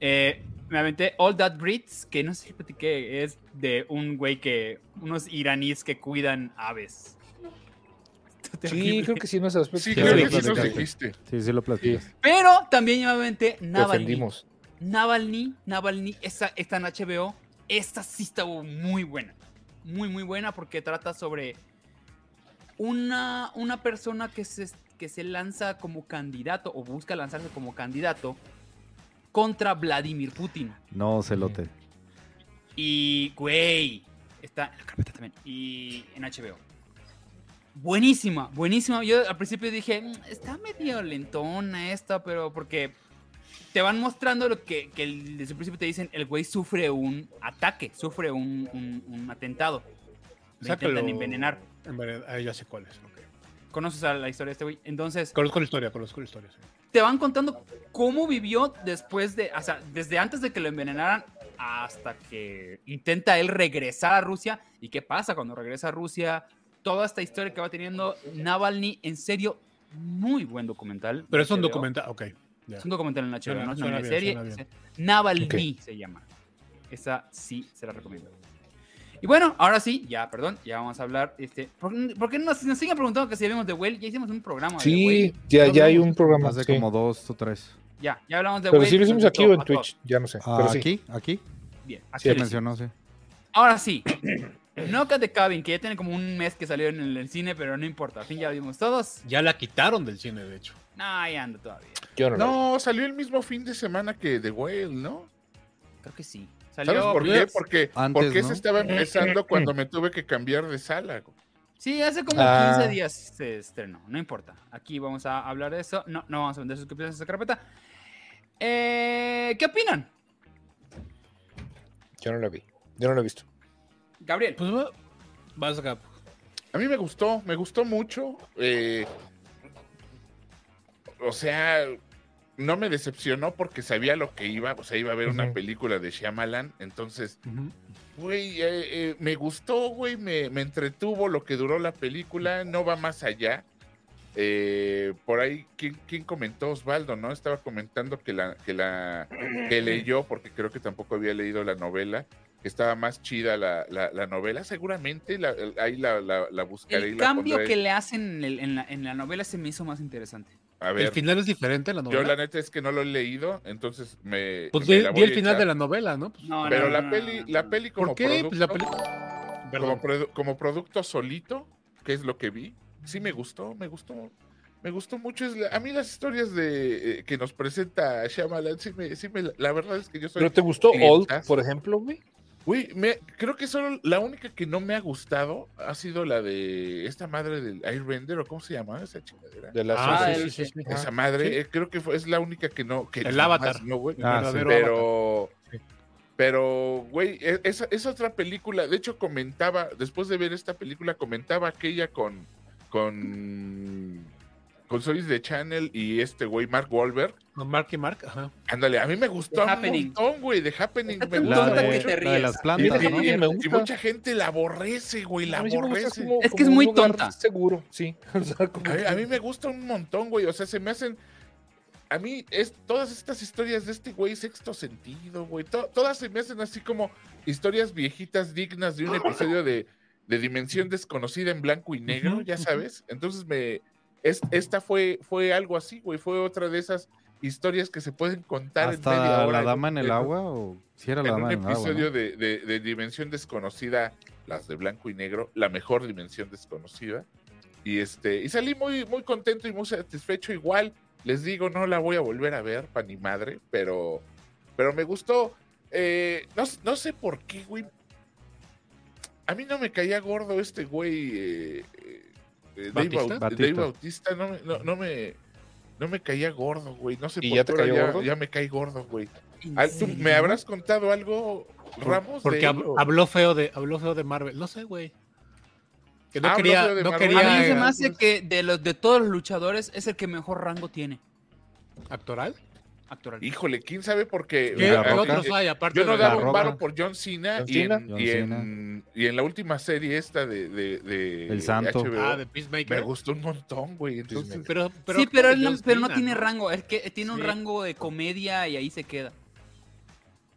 Eh, me aventé All That Breeds, que no sé si platiqué, es de un güey que. unos iraníes que cuidan aves. Sí, creo que sí nos has Sí, Sí, creo lo que sí nos dijiste. Sí, sí lo platicas. Pero también ya me aventé Navalny. Navalny, Navalny, esta, está en HBO. Esta sí está muy buena. Muy, muy buena porque trata sobre una, una persona que se, que se lanza como candidato o busca lanzarse como candidato contra Vladimir Putin. No, celote. Y, güey, está en la carpeta también. Y en HBO. Buenísima, buenísima. Yo al principio dije, "Mm, está medio lentona esta, pero porque te van mostrando lo que, desde el principio te dicen, el güey sufre un ataque, sufre un, un- un atentado. Le Sácalo. intentan envenenar. En verdad, ah, ya sé cuál es. ok. ¿Conoces a la historia de este güey? Entonces, Conozco la historia, conozco la historia. sí. Te van contando cómo vivió después de, o sea, desde antes de que lo envenenaran hasta que intenta él regresar a Rusia y qué pasa cuando regresa a Rusia, toda esta historia que va teniendo Navalny, en serio, muy buen documental. Pero es un documental, ok. Es un documental en HBO, Suena- no es una serie. Navalny se llama. Esa sí se la recomiendo. Y bueno, ahora sí, ya, perdón, ya vamos a hablar. Este, ¿por, por qué nos, nos siguen preguntando que si hablemos de Well? Ya hicimos un programa de Sí, Whale. ya, ya hay un programa. Hace sí. como dos o tres. Ya, ya hablamos de Pero Whale, sí lo hicimos aquí o en. Twitch, ya no sé. Ah, pero sí. aquí, aquí. Bien, Sí, aquí les- mencionó, sí. Ahora sí. Knock at the Cabin, que ya tiene como un mes que salió en el, el cine, pero no importa. Al fin ya lo vimos todos. Ya la quitaron del cine, de hecho. No, ahí anda todavía. Yo no, salió el mismo fin de semana que The Whale, ¿no? Creo que sí. ¿Sabes Salió. por qué? Porque, Antes, porque ¿no? se estaba empezando cuando me tuve que cambiar de sala. Sí, hace como Ah. 15 días se estrenó. No importa. Aquí vamos a hablar de eso. No, no vamos a vender suscripciones a esa carpeta. Eh, ¿Qué opinan? Yo no lo vi. Yo no lo he visto. Gabriel. Pues va- vas, Gap. A mí me gustó, me gustó mucho. eh, o sea, no me decepcionó porque sabía lo que iba. O sea, iba a ver una película de Shyamalan. Entonces, güey, eh, eh, me gustó, güey, me, me entretuvo lo que duró la película. No va más allá. Eh, por ahí, ¿quién, quién comentó? Osvaldo, ¿no? Estaba comentando que la, que la que leyó, porque creo que tampoco había leído la novela, que estaba más chida la, la- la novela. Seguramente la- ahí la, la- la buscaré y El cambio que le hacen en, el- en la, en la novela se me hizo más interesante. A El final es diferente en la yo novela. la neta es que no lo he leído, entonces me. Pues me di, la di voy el a final echar. de la novela, ¿no? Pues, No, Pero no, la no, peli, no, la no. peli como ¿Por qué? Pues la producto, peli- como, Perdón. produ- como producto solito, que es lo que vi, sí me gustó, me gustó. Me gustó mucho. Es la- a mí las historias de eh, que nos presenta Shyamalan, sí me, sí me, la verdad es que yo soy. ¿Pero te gustó Old, por ejemplo, güey? Güey, me- creo que solo la única que no me ha gustado ha sido la de esta madre del Airbender, o cómo se llama esa chingadera. De las Ah, sí, el- sí, sí, sí. Esa Ah, madre, sí. eh, creo que fue- es la única que no. Que El Avatar. No, güey. Ah, Avatar. Pero, pero, güey, e- esa es otra película. De hecho, comentaba, después de ver esta película, comentaba aquella con, con, con Sois de Channel y este güey, Mark Wahlberg. Con Mark y Mark, ajá. Ándale, a mí me gustó The un Happening. montón, güey, de Happening. Me gusta La gusta mucho. que te de, la de ríes. las Y plantas, ¿no? y me Y gusta. mucha gente la aborrece, güey, la aborrece. como- Es que es muy tonta. Seguro, sí. O sea, como A mí, que- a mí me gusta un montón, güey. O sea, se me hacen. A mí, es, todas estas historias de este güey, sexto sentido, güey. to- todas se me hacen así como historias viejitas dignas de un episodio de, de Dimensión Desconocida en blanco y negro, ya sabes. Entonces, me. Es, esta fue, fue algo así, güey. Fue otra de esas historias que se pueden contar en media Hasta hora. la dama en el agua o si era la en dama en el agua. episodio ¿no? de, de- de Dimensión Desconocida, las de blanco y negro, la mejor Dimensión Desconocida. Y este, y salí muy, muy contento y muy satisfecho. Igual, les digo, no la voy a volver a ver, pa' ni madre, pero, pero me gustó. Eh, no, no sé por qué, güey. A mí no me caía gordo este güey. eh, eh, eh, Dave, ¿Bautista? Dave no, me- no, no me. No me caía gordo, güey. No sé ¿Y por ya qué te cayó ya, gordo? ya me cae gordo, güey. ¿En Ah, ¿tú ¿Me habrás contado algo, Ramos? Porque de habló feo de habló feo de Marvel. No sé, güey. Que no Ah, quería, feo de no Marvel. quería A mí se eh, me hace que de los de todos los luchadores es el que mejor rango tiene. actoral. Actoral. Híjole, quién sabe por qué. ¿Qué, La qué Roca. otros hay aparte Yo no de daba un varo por John Cena, John y, en, Cena. John y, Cena. en, y en la última serie esta de, de, de El Santo. HBO, Ah, de me Peacemaker. gustó un montón, güey. Entonces, Pero, pero sí, pero, él no, pero no tiene rango. Es que tiene un rango de comedia y ahí se queda.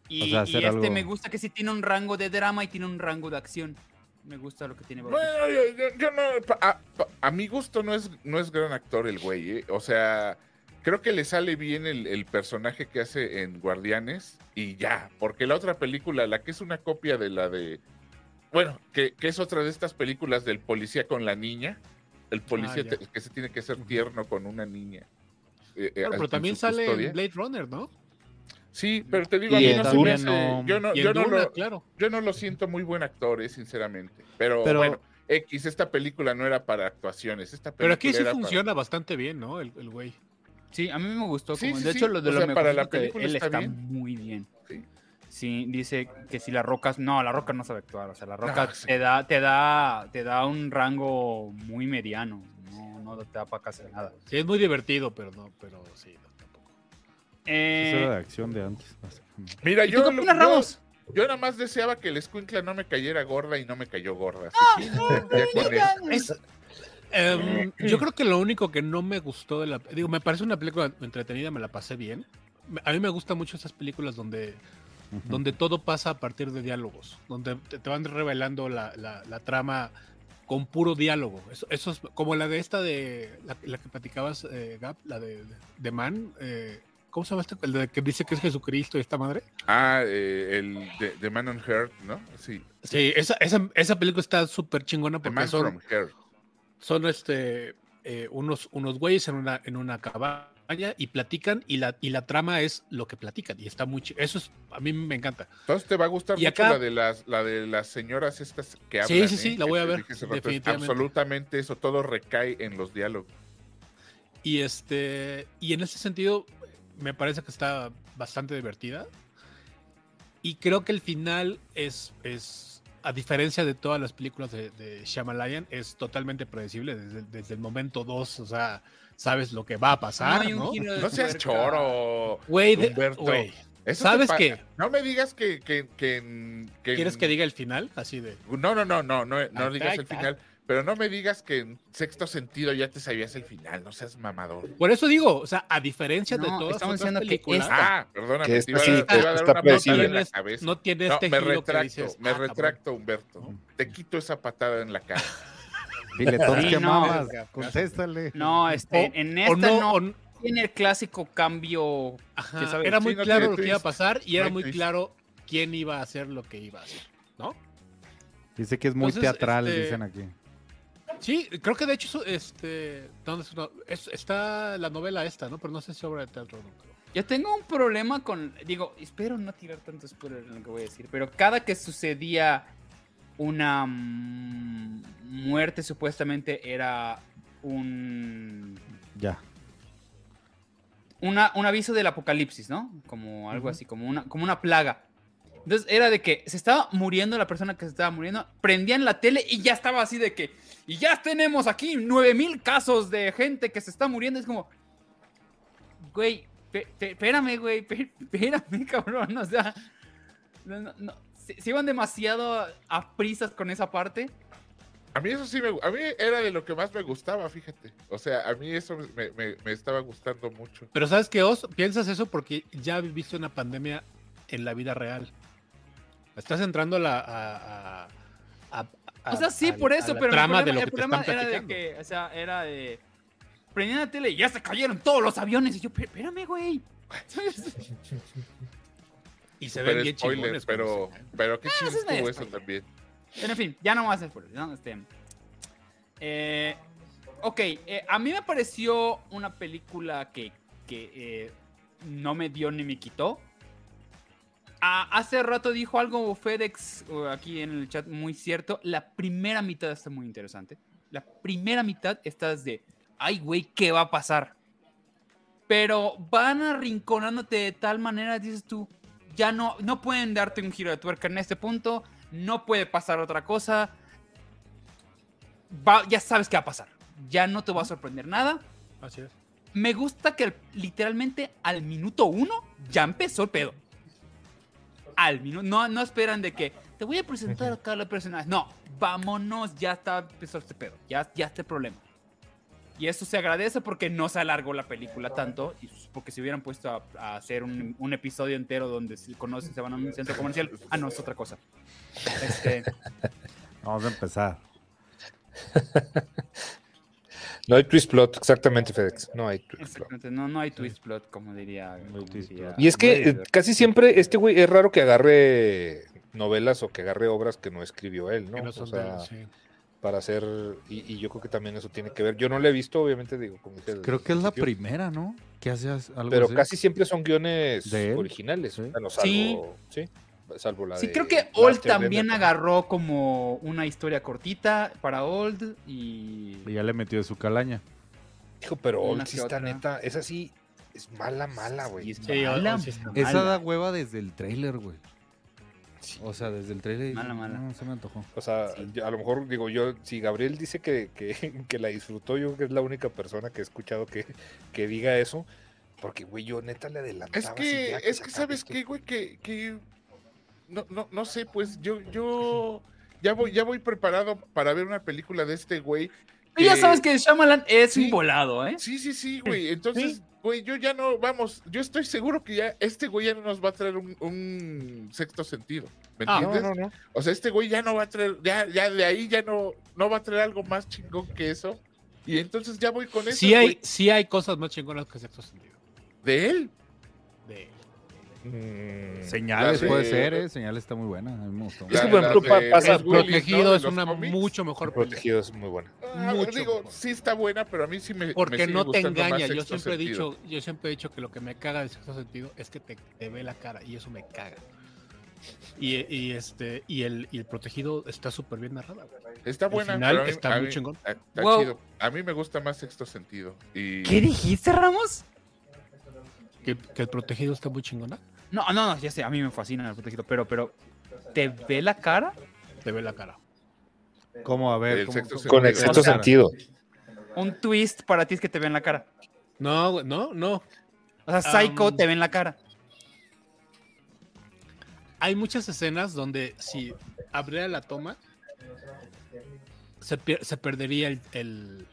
Y, O sea, y hacer este algo- me gusta que sí tiene un rango de drama y tiene un rango de acción. Me gusta lo que tiene bueno, yo, yo- yo no, pa- a, a mi gusto no es, no es gran actor el güey, ¿eh? O sea, creo que le sale bien el, el personaje que hace en Guardianes y ya, porque la otra película, la que es una copia de la de, bueno, que, que es otra de estas películas del policía con la niña, el policía te- que se tiene que ser tierno con una niña. eh, eh, Claro, pero también sale en Blade Runner, ¿no? Sí, pero te digo, a mí no se me Duna hace- no- yo no, Y en yo no Duna, lo, claro. yo no lo siento muy buen actor, eh, sinceramente. Pero, Pero- bueno, X, esta película no era para actuaciones. Esta Pero aquí sí para- funciona bastante bien, ¿no? El, el güey. Sí, a mí me gustó. Sí, como- sí, de sí. hecho, lo de O lo sea, mejor para la que película él está está bien. muy bien. Sí. Sí, dice que si la roca, no, la roca no sabe actuar, o sea, la roca No, sí. te da, te da, te da un rango muy mediano, no, no te da para casi nada. Sí, es muy divertido, pero no, pero sí, no, tampoco. Eso era de Eh, acción de antes. Mira, ¿y tú yo, qué opinas, yo- Ramos? yo nada más deseaba que el escuincla no me cayera gorda y no me cayó gorda. Ah, Así que, ya con eso. Es- Em, yo creo que lo único que no me gustó de la... Digo, me parece una película entretenida, me la pasé bien. A mí me gustan mucho esas películas donde, donde todo pasa a partir de diálogos, donde te, te van revelando la, la- la trama con puro diálogo. Eso, eso es como la de esta de... La, la que platicabas, eh, Gap, la de, de Man. eh, ¿Cómo se llama este? El de que dice que es Jesucristo y esta madre. Ah, eh, el de, de Man on Earth, ¿no? Sí, Sí, esa, esa, esa película está súper chingona The porque Man son, from Earth. Son este eh, unos, unos güeyes en una, en una cabaña y platican y la, y la trama es lo que platican y está muy eso es a mí me encanta Entonces te va a gustar Y mucho acá- la de las la de las señoras estas que Sí, hablan. sí, sí, ¿eh? la voy a ver, definitivamente. Absolutamente eso, todo recae en los diálogos. y este y en ese sentido me parece que está bastante divertida y creo que el final es es a diferencia de todas las películas de, de Shyamalan es totalmente predecible desde, desde el momento 2 o sea sabes lo que va a pasar ¿no? No seas choro. Güey, güey, Eso ¿Sabes qué? No me digas que, que, que, que- ¿quieres que diga el final? Así de No, no, no, no, no, no digas el final. Pero no me digas que en sexto sentido ya te sabías el final, no seas mamador. Por eso digo, o sea, a diferencia de No, todas estamos otras diciendo que películas, esta- Ah, perdóname, Que te iba, a esta dar- sí, te iba a dar una patada en la tienes- cabeza. no tiene No, este me que retracto, dices, me "Ah, cabrón". retracto, Humberto. Te quito esa patada en la cara. Filetón Sí, que no. mamas, contéstale. No, este, O- en esta no, tiene el clásico cambio. ajá, que era sí, muy no claro lo que iba a pasar y No era muy twist. claro quién iba a hacer lo que iba a hacer, ¿no? Dice que es muy Entonces, teatral, este- dicen aquí. Sí, creo que de hecho eso, este, ¿dónde es una- es- está la novela esta, ¿no? Pero no sé si obra de teatro o no. creo. Yo tengo un problema con. Digo, espero no tirar tanto spoiler en lo que voy a decir, pero cada que sucedía una mm, muerte, supuestamente era un. Ya. una- un aviso del apocalipsis, ¿no? Como algo así, como una, como una plaga. Entonces era de que se estaba muriendo la persona que se estaba muriendo, prendían la tele y ya estaba así de que, y ya tenemos aquí 9000 casos de gente que se está muriendo. Es como, güey, espérame, güey, espérame, cabrón. O sea, no, no, no, se, se iban demasiado a prisas con esa parte. A mí eso sí me, a mí era de lo que más me gustaba, fíjate. O sea, a mí eso me, me- me estaba gustando mucho. Pero ¿sabes qué, Os? Piensas eso porque ya viviste una pandemia en la vida real. Estás entrando a la... A, a- a- a- O sea, sí, a- por a eso, pero trama el de problema, el era de que, o sea, era de. Prendían la tele y ya se cayeron todos los aviones. Y yo, "Pero espérame, güey. Y se Pero ven bien spoiler, chingones. pero, pero qué chido estuvo eso spoiler. también. Pero en fin, ya no más spoilers, ¿no? Este, eh, ok, eh, a mí me pareció una película que, que eh, no me dio ni me quitó. Ah, hace rato dijo algo FedEx aquí en el chat muy cierto. La primera mitad está muy interesante. La primera mitad está de, ay, güey, ¿qué va a pasar? Pero van arrinconándote de tal manera, dices tú, ya no, no pueden darte un giro de tuerca en este punto, no puede pasar otra cosa. Va- ya sabes qué va a pasar. Ya no te va a sorprender nada. Así es. Me gusta que al- literalmente al minuto uno ya empezó el pedo. Al minuto. No, no esperan de que te voy a presentar acá la personaje. No, vámonos, ya está empezó este pedo. Ya, ya este problema. Y eso se agradece porque no se alargó la película tanto. Y porque si hubieran puesto a, a hacer un, un episodio entero donde se conocen, se van a un centro comercial. Ah, no, es otra cosa. Este, Vamos a empezar. No hay twist plot, exactamente, FedEx. No hay twist plot. exactamente, no, no hay twist plot, como diría. No hay como twist diría plot. Y es que eh, casi siempre este güey es raro que agarre novelas o que agarre obras que no escribió él, ¿no? que no O son sea, de- sí. para hacer, y, y yo creo que también eso tiene que ver. Yo no lo he visto, obviamente, digo, como dije Creo que es la primera, ¿no? Que hace algo Pero así. casi siempre son guiones originales. Sí. Bueno, salvo, Sí. sí. Salvo la Sí, de creo que Old también agarró como una historia cortita para Old y... Y ya le metió de su calaña. Hijo, pero Old sí está otra. neta, esa sí es mala, mala, güey. es mala, sí está Esa da hueva desde el tráiler, güey. Sí. O sea, desde el tráiler. Mala, mala. No, se me antojó. O sea, Sí. yo- a lo mejor digo yo, si Gabriel dice que, que, que la disfrutó, yo creo que es la única persona que he escuchado que, que diga eso. Porque, güey, yo neta le adelantaba. Es que, ya es que sabes esto. qué, güey, que, que no, no, no sé, pues yo, yo ya voy, ya voy preparado para ver una película de este güey. Tú ya que- sabes que Shyamalan es Sí. un volado, ¿eh? Sí, sí, sí, güey. Entonces, güey, yo ya no, vamos, yo estoy seguro que ya este güey ya no nos va a traer un, un sexto sentido. ¿Me Ah, No, entiendes? no, no. O sea, este güey ya no va a traer, ya, ya de ahí ya no, no va a traer algo más chingón que eso. Y entonces ya voy con eso. Sí hay, güey, sí hay cosas más chingonas que sexto sentido. de él. De- Mm, Señales de- puede ser, ¿eh? Señales está muy buena. A mí me gustó. Es que, por ejemplo, pa- de pasa-. Protegido De es una mucho mejor película. Protegido es muy buena. Ah, Mucho digo, mejor. sí está buena, pero a mí sí me. Porque no te engaña. Yo siempre he dicho, yo siempre he dicho que lo que me caga del sexto sentido es que te, te ve la cara y eso me caga. Y, y este y el, y el protegido está súper bien narrado. güey. Está buena. final pero a mí- está a muy mí- chingón. a- Está Wow. chido. A mí me gusta más Sexto Sentido. Y... ¿Qué dijiste, Ramos? Que, que el protegido está muy chingona. No, no, no, ya sé, a mí me fascina el protegido, pero, pero, ¿te ve la cara? Te ve la cara. ¿Cómo? A ver. ¿cómo- sexto cómo- Con el sexto sentido. Un twist para ti es que te ven la cara. No, güey, no, no. O sea, Psycho te ven la cara. Hay muchas escenas donde si abriera la toma, se, se perdería el, el,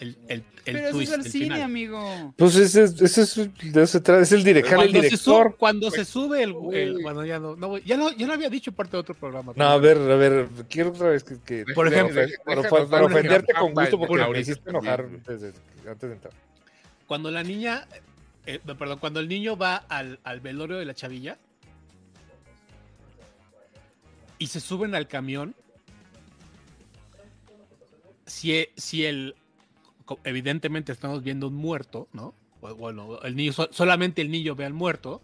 el, el, el pero eso twist. es el el cine, final. amigo. Pues ese, es- ese es, se el, direc- el Cuando, se, director. sube, cuando se sube el, el- bueno, ya no, no, ya no, ya lo había dicho parte de otro programa. No, a ver, a ver, quiero otra vez que... que- Por ejemplo, para, ofenderte con gusto porque me hiciste enojar antes de entrar. Cuando la niña, eh, perdón, cuando el niño va al, al velorio de la chavilla y se suben al camión, si, e- si el, evidentemente estamos viendo un muerto, ¿no? Bu- Bueno, el niño, so- solamente el niño ve al muerto.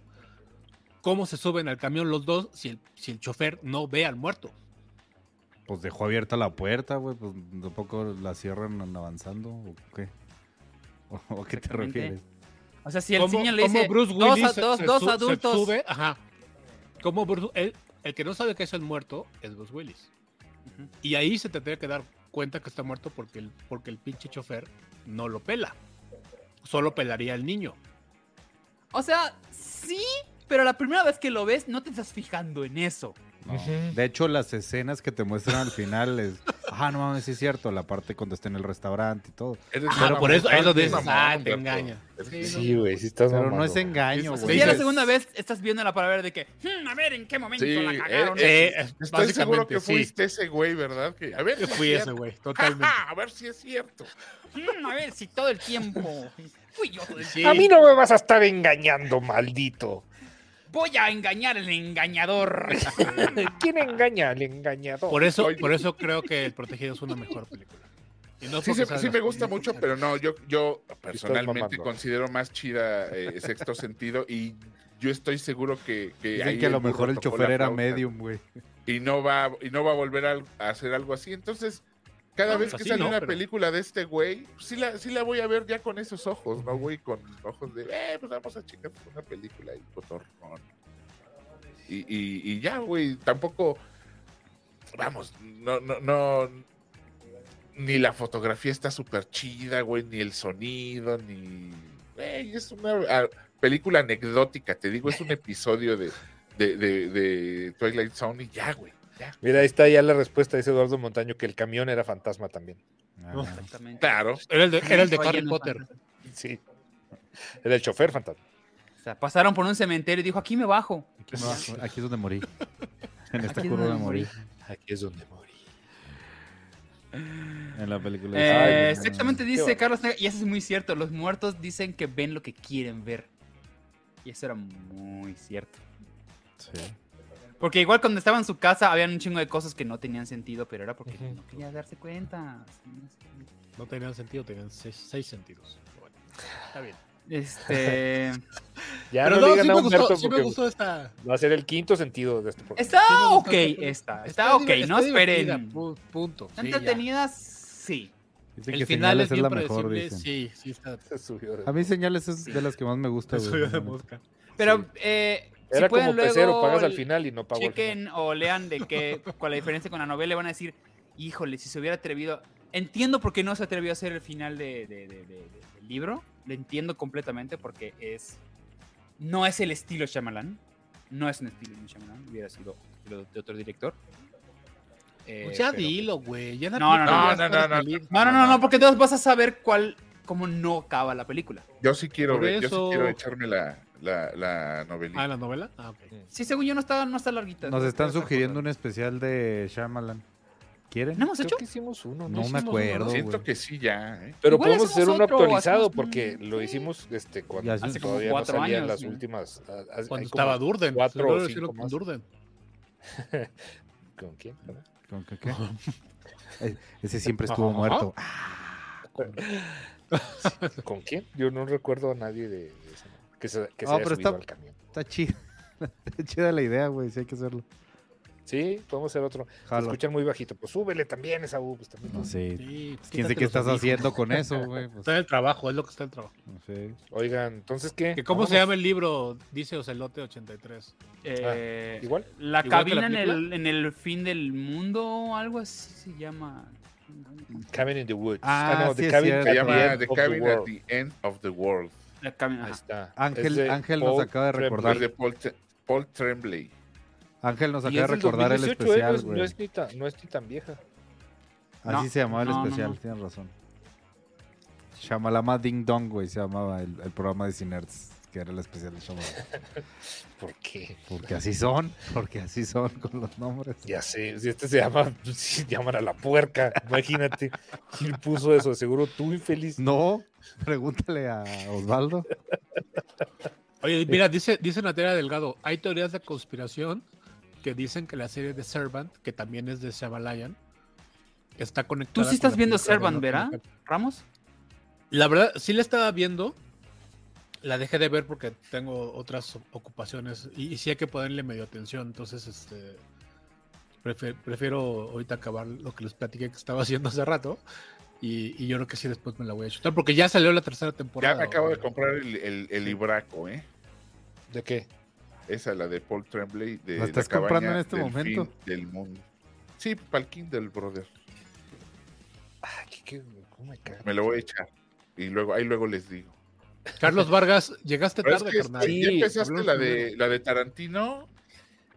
¿Cómo se suben al camión los dos si el, si el chofer no ve al muerto? Pues dejó abierta la puerta, güey. Pues tampoco la cierran avanzando. ¿O qué? ¿O a qué te refieres? O sea, si el ¿Cómo- niño le cómo dice Bruce dos, Willis se- dos, se dos su- se adultos. sube, ajá. Como Bruce- el, el que no sabe que es el muerto es Bruce Willis. Y ahí se tendría que dar cuenta que está muerto porque el, porque el pinche chofer no lo pela. Solo pelaría al niño. O sea, sí, pero la primera vez que lo ves no te estás fijando en eso. No. De hecho, las escenas que te muestran al final es. Ah, no mames, sí es cierto. La parte cuando está en el restaurante y todo. Eres Ah, por eso- ahí lo eres dices, ah, te. Eres- Sí, güey, sí estás Pero no es engaño, Eso güey. Si a la dices- segunda vez estás viendo la palabra de que, "Hmm, a ver en qué momento Sí, la cagaron. eh, Sí, Estoy seguro que sí. fuiste ese güey, ¿verdad? Que, a ver, Yo si es fui ese cierto. güey, totalmente. a ver si es cierto. "Hmm, a ver si todo el tiempo fui yo todo el Sí. A mí no me vas a estar engañando, maldito. Voy a engañar al engañador. ¿Quién engaña al engañador? Por eso, por eso creo que El Protegido es una mejor película. Y no Sí, me gusta mucho, pero no, yo, yo personalmente considero más chida eh, Sexto Sentido y yo estoy seguro que, que Dicen ahí que a lo mejor el chofer era medium, güey. y no va y no va a volver a, a hacer algo así. Entonces, cada No, vez pues que sale no, una pero- película de este güey, pues sí la, sí la voy a ver ya con esos ojos, ¿no, güey? Con ojos de, eh, pues vamos a checar una película y cotorrón. Y, y, y ya, güey, tampoco, vamos, no, no, no, ni la fotografía está súper chida, güey, ni el sonido, ni, güey, es una ah, película anecdótica, te digo, es un episodio de, de, de, de Twilight Zone y ya, güey. Mira, ahí está ya la respuesta, dice Eduardo Montaño, que el camión era fantasma también. Ah, Exactamente. Claro, Era el de, era el de Oye, Harry Potter. Sí. Era el chofer fantasma. O sea, pasaron por un cementerio y dijo, aquí me bajo. Aquí, me bajo, aquí es donde morí. En esta Aquí es curva donde me morí. Aquí es donde morí. En la película. Eh, Ay, exactamente no, dice. Carlos y eso es muy cierto, los muertos dicen que ven lo que quieren ver. Y eso era muy cierto. Sí. Porque igual cuando estaba en su casa habían un chingo de cosas que no tenían sentido, pero era porque Ujú. no quería darse cuenta. No tenían sentido, tenían seis, seis sentidos. Bueno, está bien. Este. Ya Pero no, no, sí a me gustó, sí me gustó esta. va a ser el quinto sentido de este programa. Está Sí ok, esta está. Está ok, no esperen. pu- Punto. ¿Está Sí, ya. entretenidas? Sí. Dicen El que final es bien la mejor, dicen. Sí, sí, está. Se subió de- A mí Señales es Sí. de las que más me gusta, Se güey. subió de mosca. Pero, eh. Si Era pueden como pecero, luego pagas al final y no pago al final. chequen o lean de qué, cuál la diferencia con la novela, y van a decir, híjole, si se hubiera atrevido. Entiendo por qué no se atrevió a hacer el final de, de- de- de- de- del libro. Lo entiendo completamente porque es. No es el estilo Shyamalan. No es un estilo de Shyamalan. Hubiera sido de otro director. Eh, Pues ya pero- dilo, güey. No, no, no, no, no, no. No, no, no, no, porque entonces vas a saber cuál. cómo no acaba la película. Yo sí quiero Por ver, yo sí quiero echarme la, la, la novelita. Ah, la novela. Ah, ok. Sí, según yo no está, no está larguita. Nos están Está sugiriendo un especial de Shyamalan. ¿Quieren? ¿No hemos Creo hecho? que hicimos uno, No me uno, acuerdo. ¿no? Siento que sí ya, ¿eh? Pero Igual podemos hacer uno otro, actualizado un- porque lo hicimos este, cuando hace Hace como todavía no cuatro salían años, las sí. últimas. ah, ah, Cuando estaba Durden. Cuatro o cinco con más. Durden. ¿Con quién? ¿Verdad? ¿Con qué, qué? Eh, Ese siempre estuvo muerto. ¿Con quién? Yo no recuerdo a nadie de, que se, que se No, haya pero subido está- al camión. Está chida. Está chida la idea, güey. Sí hay que hacerlo. Sí, podemos hacer otro. Se Jalo. escuchan muy bajito. Pues súbele también esa U. Pues también. No sé. Sí, pues ¿Quién sé qué estás audífonos. haciendo con eso, güey? Pues, Está en el trabajo, es lo que está en el trabajo. no sé. Oigan, entonces, ¿qué? ¿Que ¿Cómo se Vámonos. llama el libro? Dice Ocelote 83. Eh, ¿Igual? La ¿Igual cabina la en, el, en el fin del mundo, algo así se llama. Cabin in the Woods. Ah, sí The Cabin cierto. Se the Cabin at the End of the World. Ahí está. Ángel- Es de Ángel nos acaba de Tremblay. recordar. Es de Paul, Tre- Paul Tremblay. Ángel nos acaba de recordar el 2018, ¿eh? especial, no, es, no, es ni tan, no es ni tan vieja. Así No, se llamaba el especial, no. tienes razón. Shamalama Ding Dong, güey, se llamaba el, el programa de Cinerts, que era el especial de Shamalama. ¿Por qué? Porque así son, porque así son con los nombres. Ya sé, si este se llama, si llaman a la puerca, imagínate. ¿Quién puso eso? Seguro tú infeliz. No, pregúntale a Osvaldo. Oye, mira, dice, dice Natalia Delgado, hay teorías de conspiración que dicen que la serie de Servant, que también es de Shyamalan, está Tú conectada. sí estás viendo Servant, ¿verdad? Ramos. La verdad, sí la estaba viendo. La dejé de ver porque tengo otras ocupaciones y, y sí hay que ponerle medio atención. Entonces, este prefe- prefiero ahorita acabar lo que les platiqué que estaba haciendo hace rato. Y, y yo creo que sí después me la voy a chutar porque ya salió la tercera temporada. Ya me acabo de comprar el, el, el libraco, ¿eh? ¿De qué? Esa, la de Paul Tremblay. De ¿La estás comprando en este del momento? fin del mundo. Sí, para el Kindle, brother. Ay, ¿qué, qué, ¿Cómo me cago? Me lo voy a echar. Y luego, ahí luego les digo. Carlos Vargas, llegaste Pero es tarde, que carnal. este- ya Sí, empezaste la de, la de Tarantino,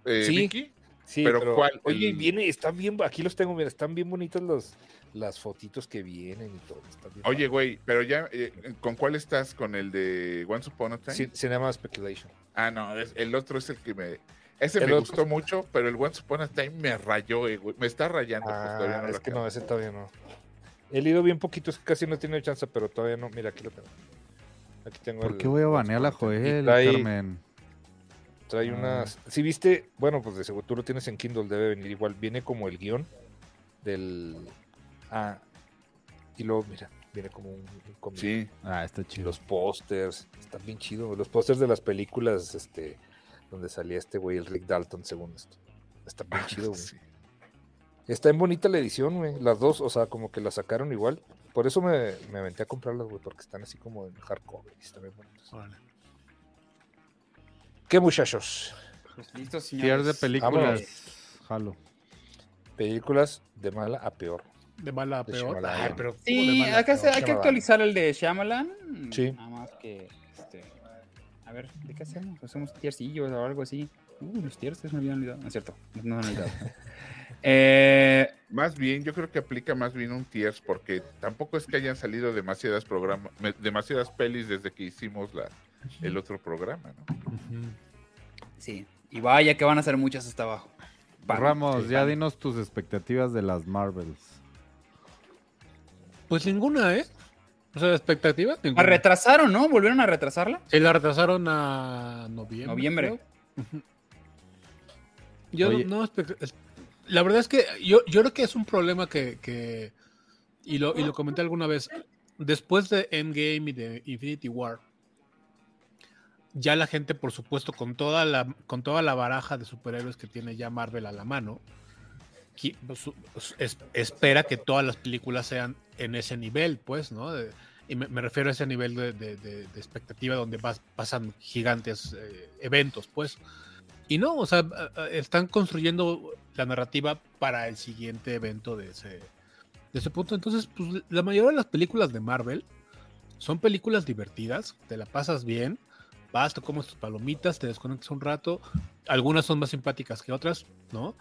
eh, Sí. Vicky. Sí, Pero pero, ¿cuál? Oye, El- viene, están bien, aquí los tengo, mira, están bien bonitos los, las fotitos que vienen y todo. Oye, güey, pero ya, eh, ¿con cuál estás? ¿Con el de Once Upon a Time? Sí, Cinema Speculation. Ah, no, es- el otro es el que me... Ese El me otro- gustó mucho, pero el Once Upon a Time me rayó, eh, güey. Me está rayando. pues, Ah, no es que acabo. no, ese todavía no. He leído bien poquito, es que casi no tiene chance, pero todavía no. Mira, aquí lo tengo. Aquí tengo ¿Por el- qué voy a banear a la Joel, Carmen? Trae Ah. unas. Si viste, bueno, pues de seguro tú lo tienes en Kindle, debe venir igual. Viene como el guion del. Ah, y luego, mira, viene como un, cómic. Sí, Ah, está chido. los pósters, están bien chidos. Los pósters de las películas, este, donde salía este güey, el Rick Dalton, según esto. Está bien chido, güey. sí. Está en bonita la edición, güey. Las dos, o sea, como que las sacaron igual. Por eso me, me aventé a comprarlas, güey, porque están así como en hardcover. y Están bien bonitas. Órale. ¿Qué muchachos? Listo, Tier señores. de películas. Vámonos. Jalo. Películas de mala a peor. De mala a De peor. Ay, pero ¿cómo de Sí, hay que, hay que actualizar el de Shyamalan. Sí. Nada más que. Este, a ver, ¿de qué hacemos? ¿Hacemos tiercillos o algo así? Uh, los tiers se me habían olvidado. No es cierto, no me han olvidado. eh, Más bien, yo creo que aplica más bien un tiers, porque tampoco es que hayan salido demasiadas programas, demasiadas pelis desde que hicimos la, el otro programa, ¿no? Sí, y vaya que van a ser muchas hasta abajo. Van, Ramos, sí, ya dinos tus expectativas de las Marvels. Pues ninguna, ¿eh? O sea, expectativas. La retrasaron, ¿no? ¿Volvieron a retrasarla? Sí, la retrasaron a noviembre. Noviembre. creo. Yo Oye. no, la verdad es que yo, yo creo que es un problema que, que- y, lo, y lo comenté alguna vez, después de Endgame y de Infinity War, ya la gente, por supuesto, con toda la, con toda la baraja de superhéroes que tiene ya Marvel a la mano, qui- su- es- espera que todas las películas sean en ese nivel, pues, ¿no? Y me, refiero a ese nivel de, expectativa donde pas- pasan gigantes eh, eventos, pues. Y no, o sea, están construyendo la narrativa para el siguiente evento de ese, de ese punto. Entonces, pues, la mayoría de las películas de Marvel son películas divertidas, te la pasas bien, vas, te comes tus palomitas, te desconectas un rato. Algunas son más simpáticas que otras, ¿no?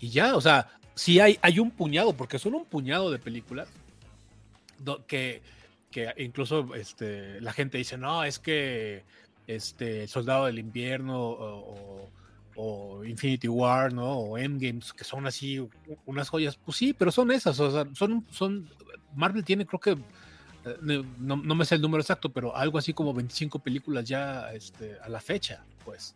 Y ya, o sea, sí hay, hay un puñado, porque son un puñado de películas que, que incluso este, la gente dice, no, es que este, Soldado del Invierno o, Infinity War, ¿no? O Endgames, que son así unas joyas. Pues sí, pero son esas, o sea, son, son, Marvel tiene creo que, no, no me sé el número exacto, pero algo así como 25 películas ya este, a la fecha, pues.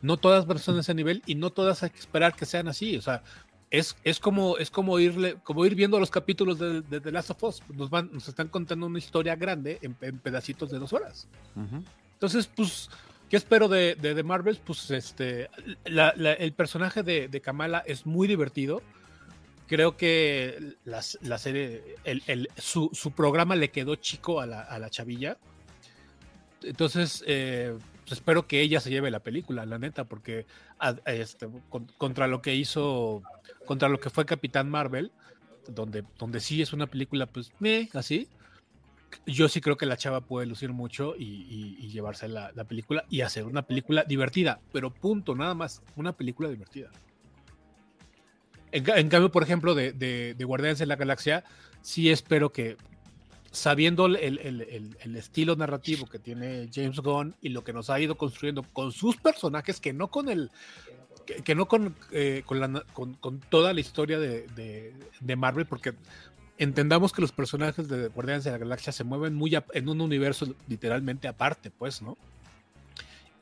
No todas de ese nivel y no todas hay que esperar que sean así, o sea, es, es como es como irle como ir viendo los capítulos de, de The Last of Us nos van nos están contando una historia grande en, en pedacitos de dos horas Ujú. entonces pues qué espero de, de, de Marvel pues este la- la- el personaje de, de Kamala es muy divertido creo que la, serie su, programa le quedó chico a la, a la chavilla entonces eh, pues, espero que ella se lleve la película la neta porque a- este, con- contra lo que hizo contra lo que fue Capitán Marvel, donde, donde sí es una película, pues, meh, así. Yo sí creo que la chava puede lucir mucho y- y llevarse la, la película y hacer una película divertida, pero punto, nada más, una película divertida. En, ca- en cambio, por ejemplo, de, de, de Guardianes de la Galaxia, sí espero que, sabiendo el, el- el- estilo narrativo que tiene James Gunn y lo que nos ha ido construyendo con sus personajes, que no con el, que, no con, eh, con, la con- toda la historia de, de- de Marvel, porque entendamos que los personajes de Guardianes de la Galaxia se mueven muy ap- en un universo literalmente aparte, pues, ¿no?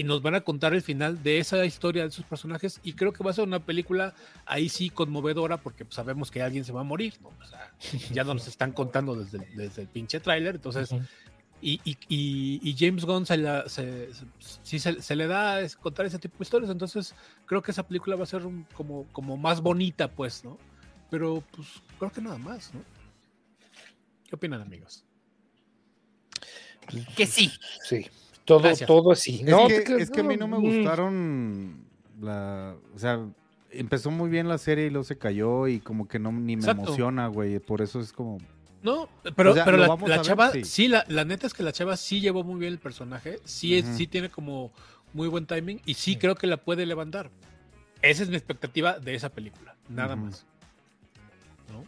Y nos van a contar el final de esa historia de esos personajes y creo que va a ser una película ahí sí conmovedora porque pues, sabemos que alguien se va a morir, ¿no? O sea, ya nos están contando desde, el- desde el pinche tráiler, entonces y, y- y- y James Gunn se, la- se- se- sí se, se le da es contar ese tipo de historias, entonces creo que esa película va a ser un- como, como más bonita, pues, ¿no? Pero pues creo que nada más, ¿no? ¿Qué opinan, amigos? Que sí. Sí, todo, Gracias. todo así. Es, No, que, te es que a mí no me mm. gustaron la... O sea, empezó muy bien la serie y luego se cayó y como que no ni me Exacto. emociona, güey. Por eso es como... No, pero, O sea, pero ¿lo la, ver? chava, Sí. sí, la, la neta es que la chava sí llevó muy bien el personaje, sí, sí tiene como muy buen timing y sí creo que la puede levantar. Esa es mi expectativa de esa película, nada más. ¿No?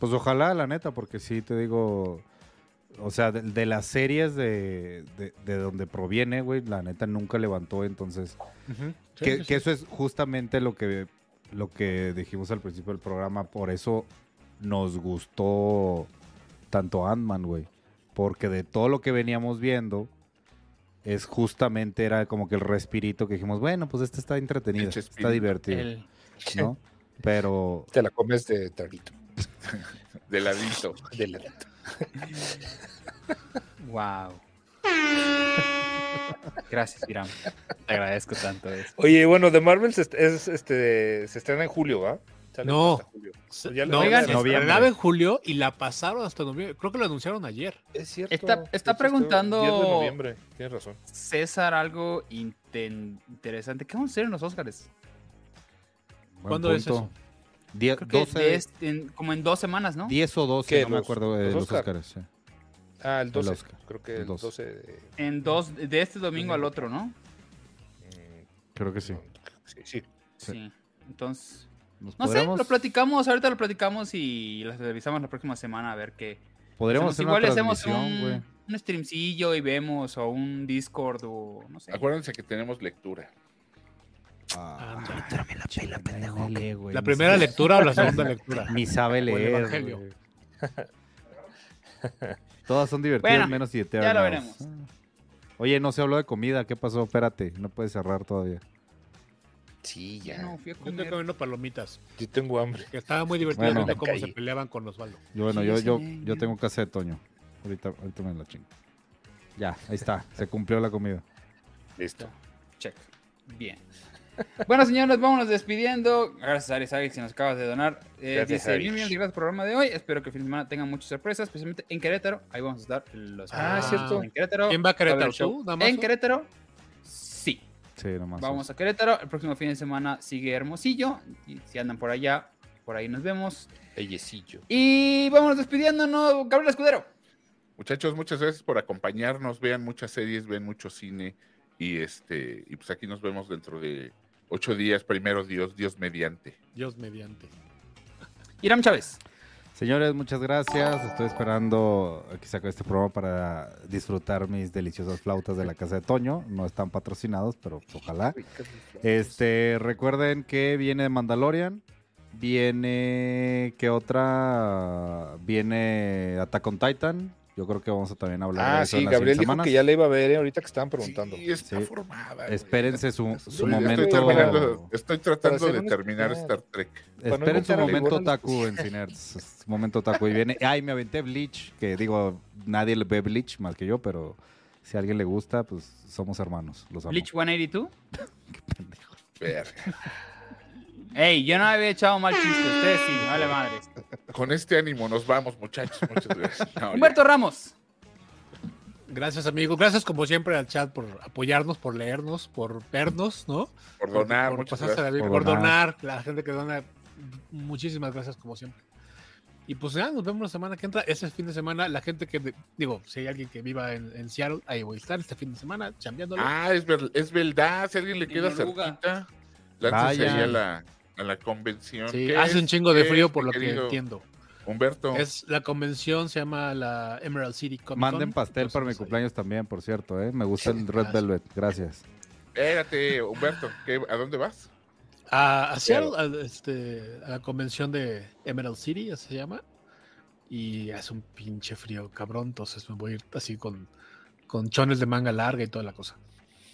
Pues ojalá, la neta, porque sí te digo... O sea, de, de las series de, de, de donde proviene, güey, la neta nunca levantó, entonces... Sí, que, sí, sí. que eso es justamente lo que, lo que dijimos al principio del programa, por eso nos gustó tanto Ant-Man, güey. Porque de todo lo que veníamos viendo, es justamente, era como que el respirito que dijimos, bueno, pues este está entretenido, El está divertido, El- ¿no? Pero Te la comes de traguito. De ladito. De ladito. Wow. Gracias, Iram. Te agradezco tanto eso. Oye, bueno, de Marvel se, est- es, este, se estrena en julio, ¿va? Sale No. julio. Se- Ya no, Oigan, estrenaba en julio y la pasaron hasta noviembre. Creo que lo anunciaron ayer. Es cierto. Está- está preguntando- 10 de noviembre. Tienes razón. César, algo interesante. ¿Qué vamos a hacer en los Óscares? buen ¿Cuándo es eso? Die- Creo que 12 de este- en- como en dos semanas, ¿no? 10 o 12, ¿Qué, no me los- acuerdo de los los Oscar? Óscares. sí. Ah, el 12. Oscar. Creo que El el 12. 12 de... En dos, de este domingo al otro, ¿no? mm, Creo que sí. Sí, sí. Sí. Sí. Entonces, Nos no sé, lo platicamos, ahorita lo platicamos y las revisamos la próxima semana a ver qué. Podríamos hacer Igual una hacemos un, un streamcillo y vemos, o un Discord, o no sé. Acuérdense que tenemos lectura. Ah, Ándale. ándale, güey, ¿La primera sabe- lectura o la segunda lectura? Ni sabe el leer. Todas son divertidas Bueno, menos y ya lo veremos. Oye, no se habló de comida. ¿Qué pasó? Espérate, no puedes cerrar todavía. Sí, Ya no fui a Yo estoy comer. comiendo palomitas. Yo tengo hambre. Estaba muy divertido Bueno. viendo cómo La se peleaban con Osvaldo. Yo, bueno, Sí, yo, sí, yo, sí. yo tengo casa de Toño. Ahorita, ahorita me la chingo. Ya, ahí está. Se cumplió la comida. Listo. Check. Bien. Bueno, señores, vámonos despidiendo. Gracias a Aries Águil, si nos acabas de donar. Eh, Gracias, dice, bien, bien, gracias por el programa de hoy. Espero que el fin de semana tengan muchas sorpresas, especialmente en Querétaro. Ahí vamos a estar los Ah, cierto. En Querétaro. ¿Quién va a Querétaro? ¿Tú, Damaso? En Querétaro, sí. Sí, nomás. Vamos a Querétaro. El próximo fin de semana sigue Hermosillo. Y si andan por allá, por ahí nos vemos. Bellecillo. Y vámonos despidiéndonos, Gabriel Escudero. Muchachos, muchas gracias por acompañarnos. Vean muchas series, vean mucho cine. Y este, y pues aquí nos vemos dentro de ocho días, primero Dios, Dios mediante. Dios mediante. Iram Chávez. Señores, muchas gracias. Estoy esperando que saque este programa para disfrutar mis deliciosas flautas de la casa de Toño. No están patrocinados, pero ojalá. Este, recuerden que viene Mandalorian. Viene. ¿Qué otra? Viene Attack on Titan. Yo creo que vamos a también hablar de Ah, eso sí, en las Gabriel dijo semanas. que ya le iba a ver, ¿eh? ahorita que estaban preguntando. Sí, está Sí. formada. Espérense su, su Estoy momento. terminando- estoy tratando de terminar. Star Trek. Esperen su momento otaku en Cinerts. Su momento otaku. Y viene. Ay, me aventé Bleach. Que digo, nadie le ve Bleach más que yo, pero si a alguien le gusta, pues somos hermanos. Los amo. Bleach 182. Verga. Ey, yo no había echado mal chiste. Ustedes sí, vale madres. Con este ánimo nos vamos, muchachos. Muchas gracias. No, ya. Humberto Ramos. Gracias, amigos. Gracias, como siempre, al chat por apoyarnos, por leernos, por vernos, ¿no? por donar, por, muchas pasarse la Por por donar. donar. La gente que dona, muchísimas gracias, como siempre. Y pues ya, nos vemos la semana que entra. Ese fin de semana, la gente que, digo, si hay alguien que viva en, en Seattle, ahí voy a estar este fin de semana, chambeándolo. Ah, es, ver- es verdad. Si a alguien le queda cerquita, láncese ahí a la, a la convención. sí, ¿Qué hace es? un chingo de ¿Qué frío por lo que entiendo. Humberto, Es la convención, se llama la Emerald City Comic Con. Manden pastel para mi ahí. cumpleaños también, por cierto. ¿eh? Me gusta el Red. Velvet. Gracias. espérate, Humberto, ¿qué- ¿a dónde vas? A, a Seattle, a, este, a la convención de Emerald City, así se llama. Y hace un pinche frío, cabrón. Entonces me voy a ir así con, con chones de manga larga y toda la cosa.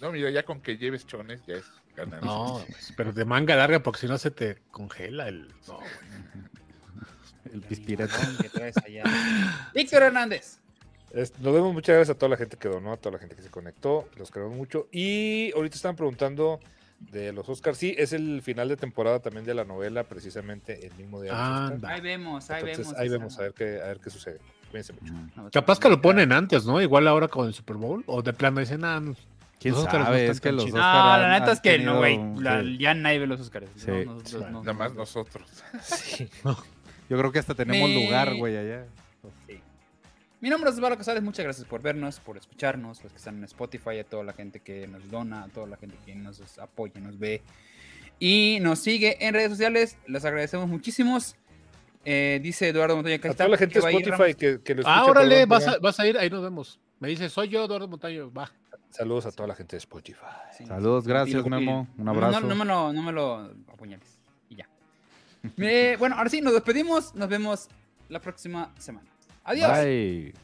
No, mira, ya con que lleves chones ya es No, pues, pero de manga larga porque si no se te congela el. No, güey. El pispirete. que traes allá. Víctor Hernández. Es- Nos vemos, muchas gracias a toda la gente que donó, a toda la gente que se conectó, los queremos mucho. Y ahorita están preguntando de los Oscars. Sí, es el final de temporada también de la novela, precisamente el mismo día. Anda. Ahí vemos, ahí Entonces vemos. ahí esa- vemos a ver qué, a ver qué sucede. Cuídense mucho. Capaz que lo ponen antes, ¿no? Igual ahora con el Super Bowl. O de plano dicen, ah, no. ¿Quién Los no sabe? es que los chidos. No, la neta es que no, güey. Ya nadie ve los Oscars. Sí. No, no, Sí. no, no. Nada más nosotros. Yo creo que hasta tenemos Me- lugar, güey, allá. Sí. Mi nombre es Osvaldo Casales, muchas gracias por vernos, por escucharnos, los que están en Spotify, a toda la gente que nos dona, a toda la gente que nos apoya, nos ve y nos sigue en redes sociales. Les agradecemos muchísimos. Eh, dice Eduardo Montoya que ahí A está, toda la gente de Spotify que, que lo escucha. Ah, órale, a, vas a ir, ahí nos vemos. Me dice, soy yo, Eduardo Montaño. Va. Saludos a toda la gente de Spotify. Sí. Saludos, gracias, Memo. Un No, abrazo. No, no me lo, no me lo apuñales. Y ya. Eh, bueno, ahora sí, nos despedimos. Nos vemos la próxima semana. Adiós. Bye.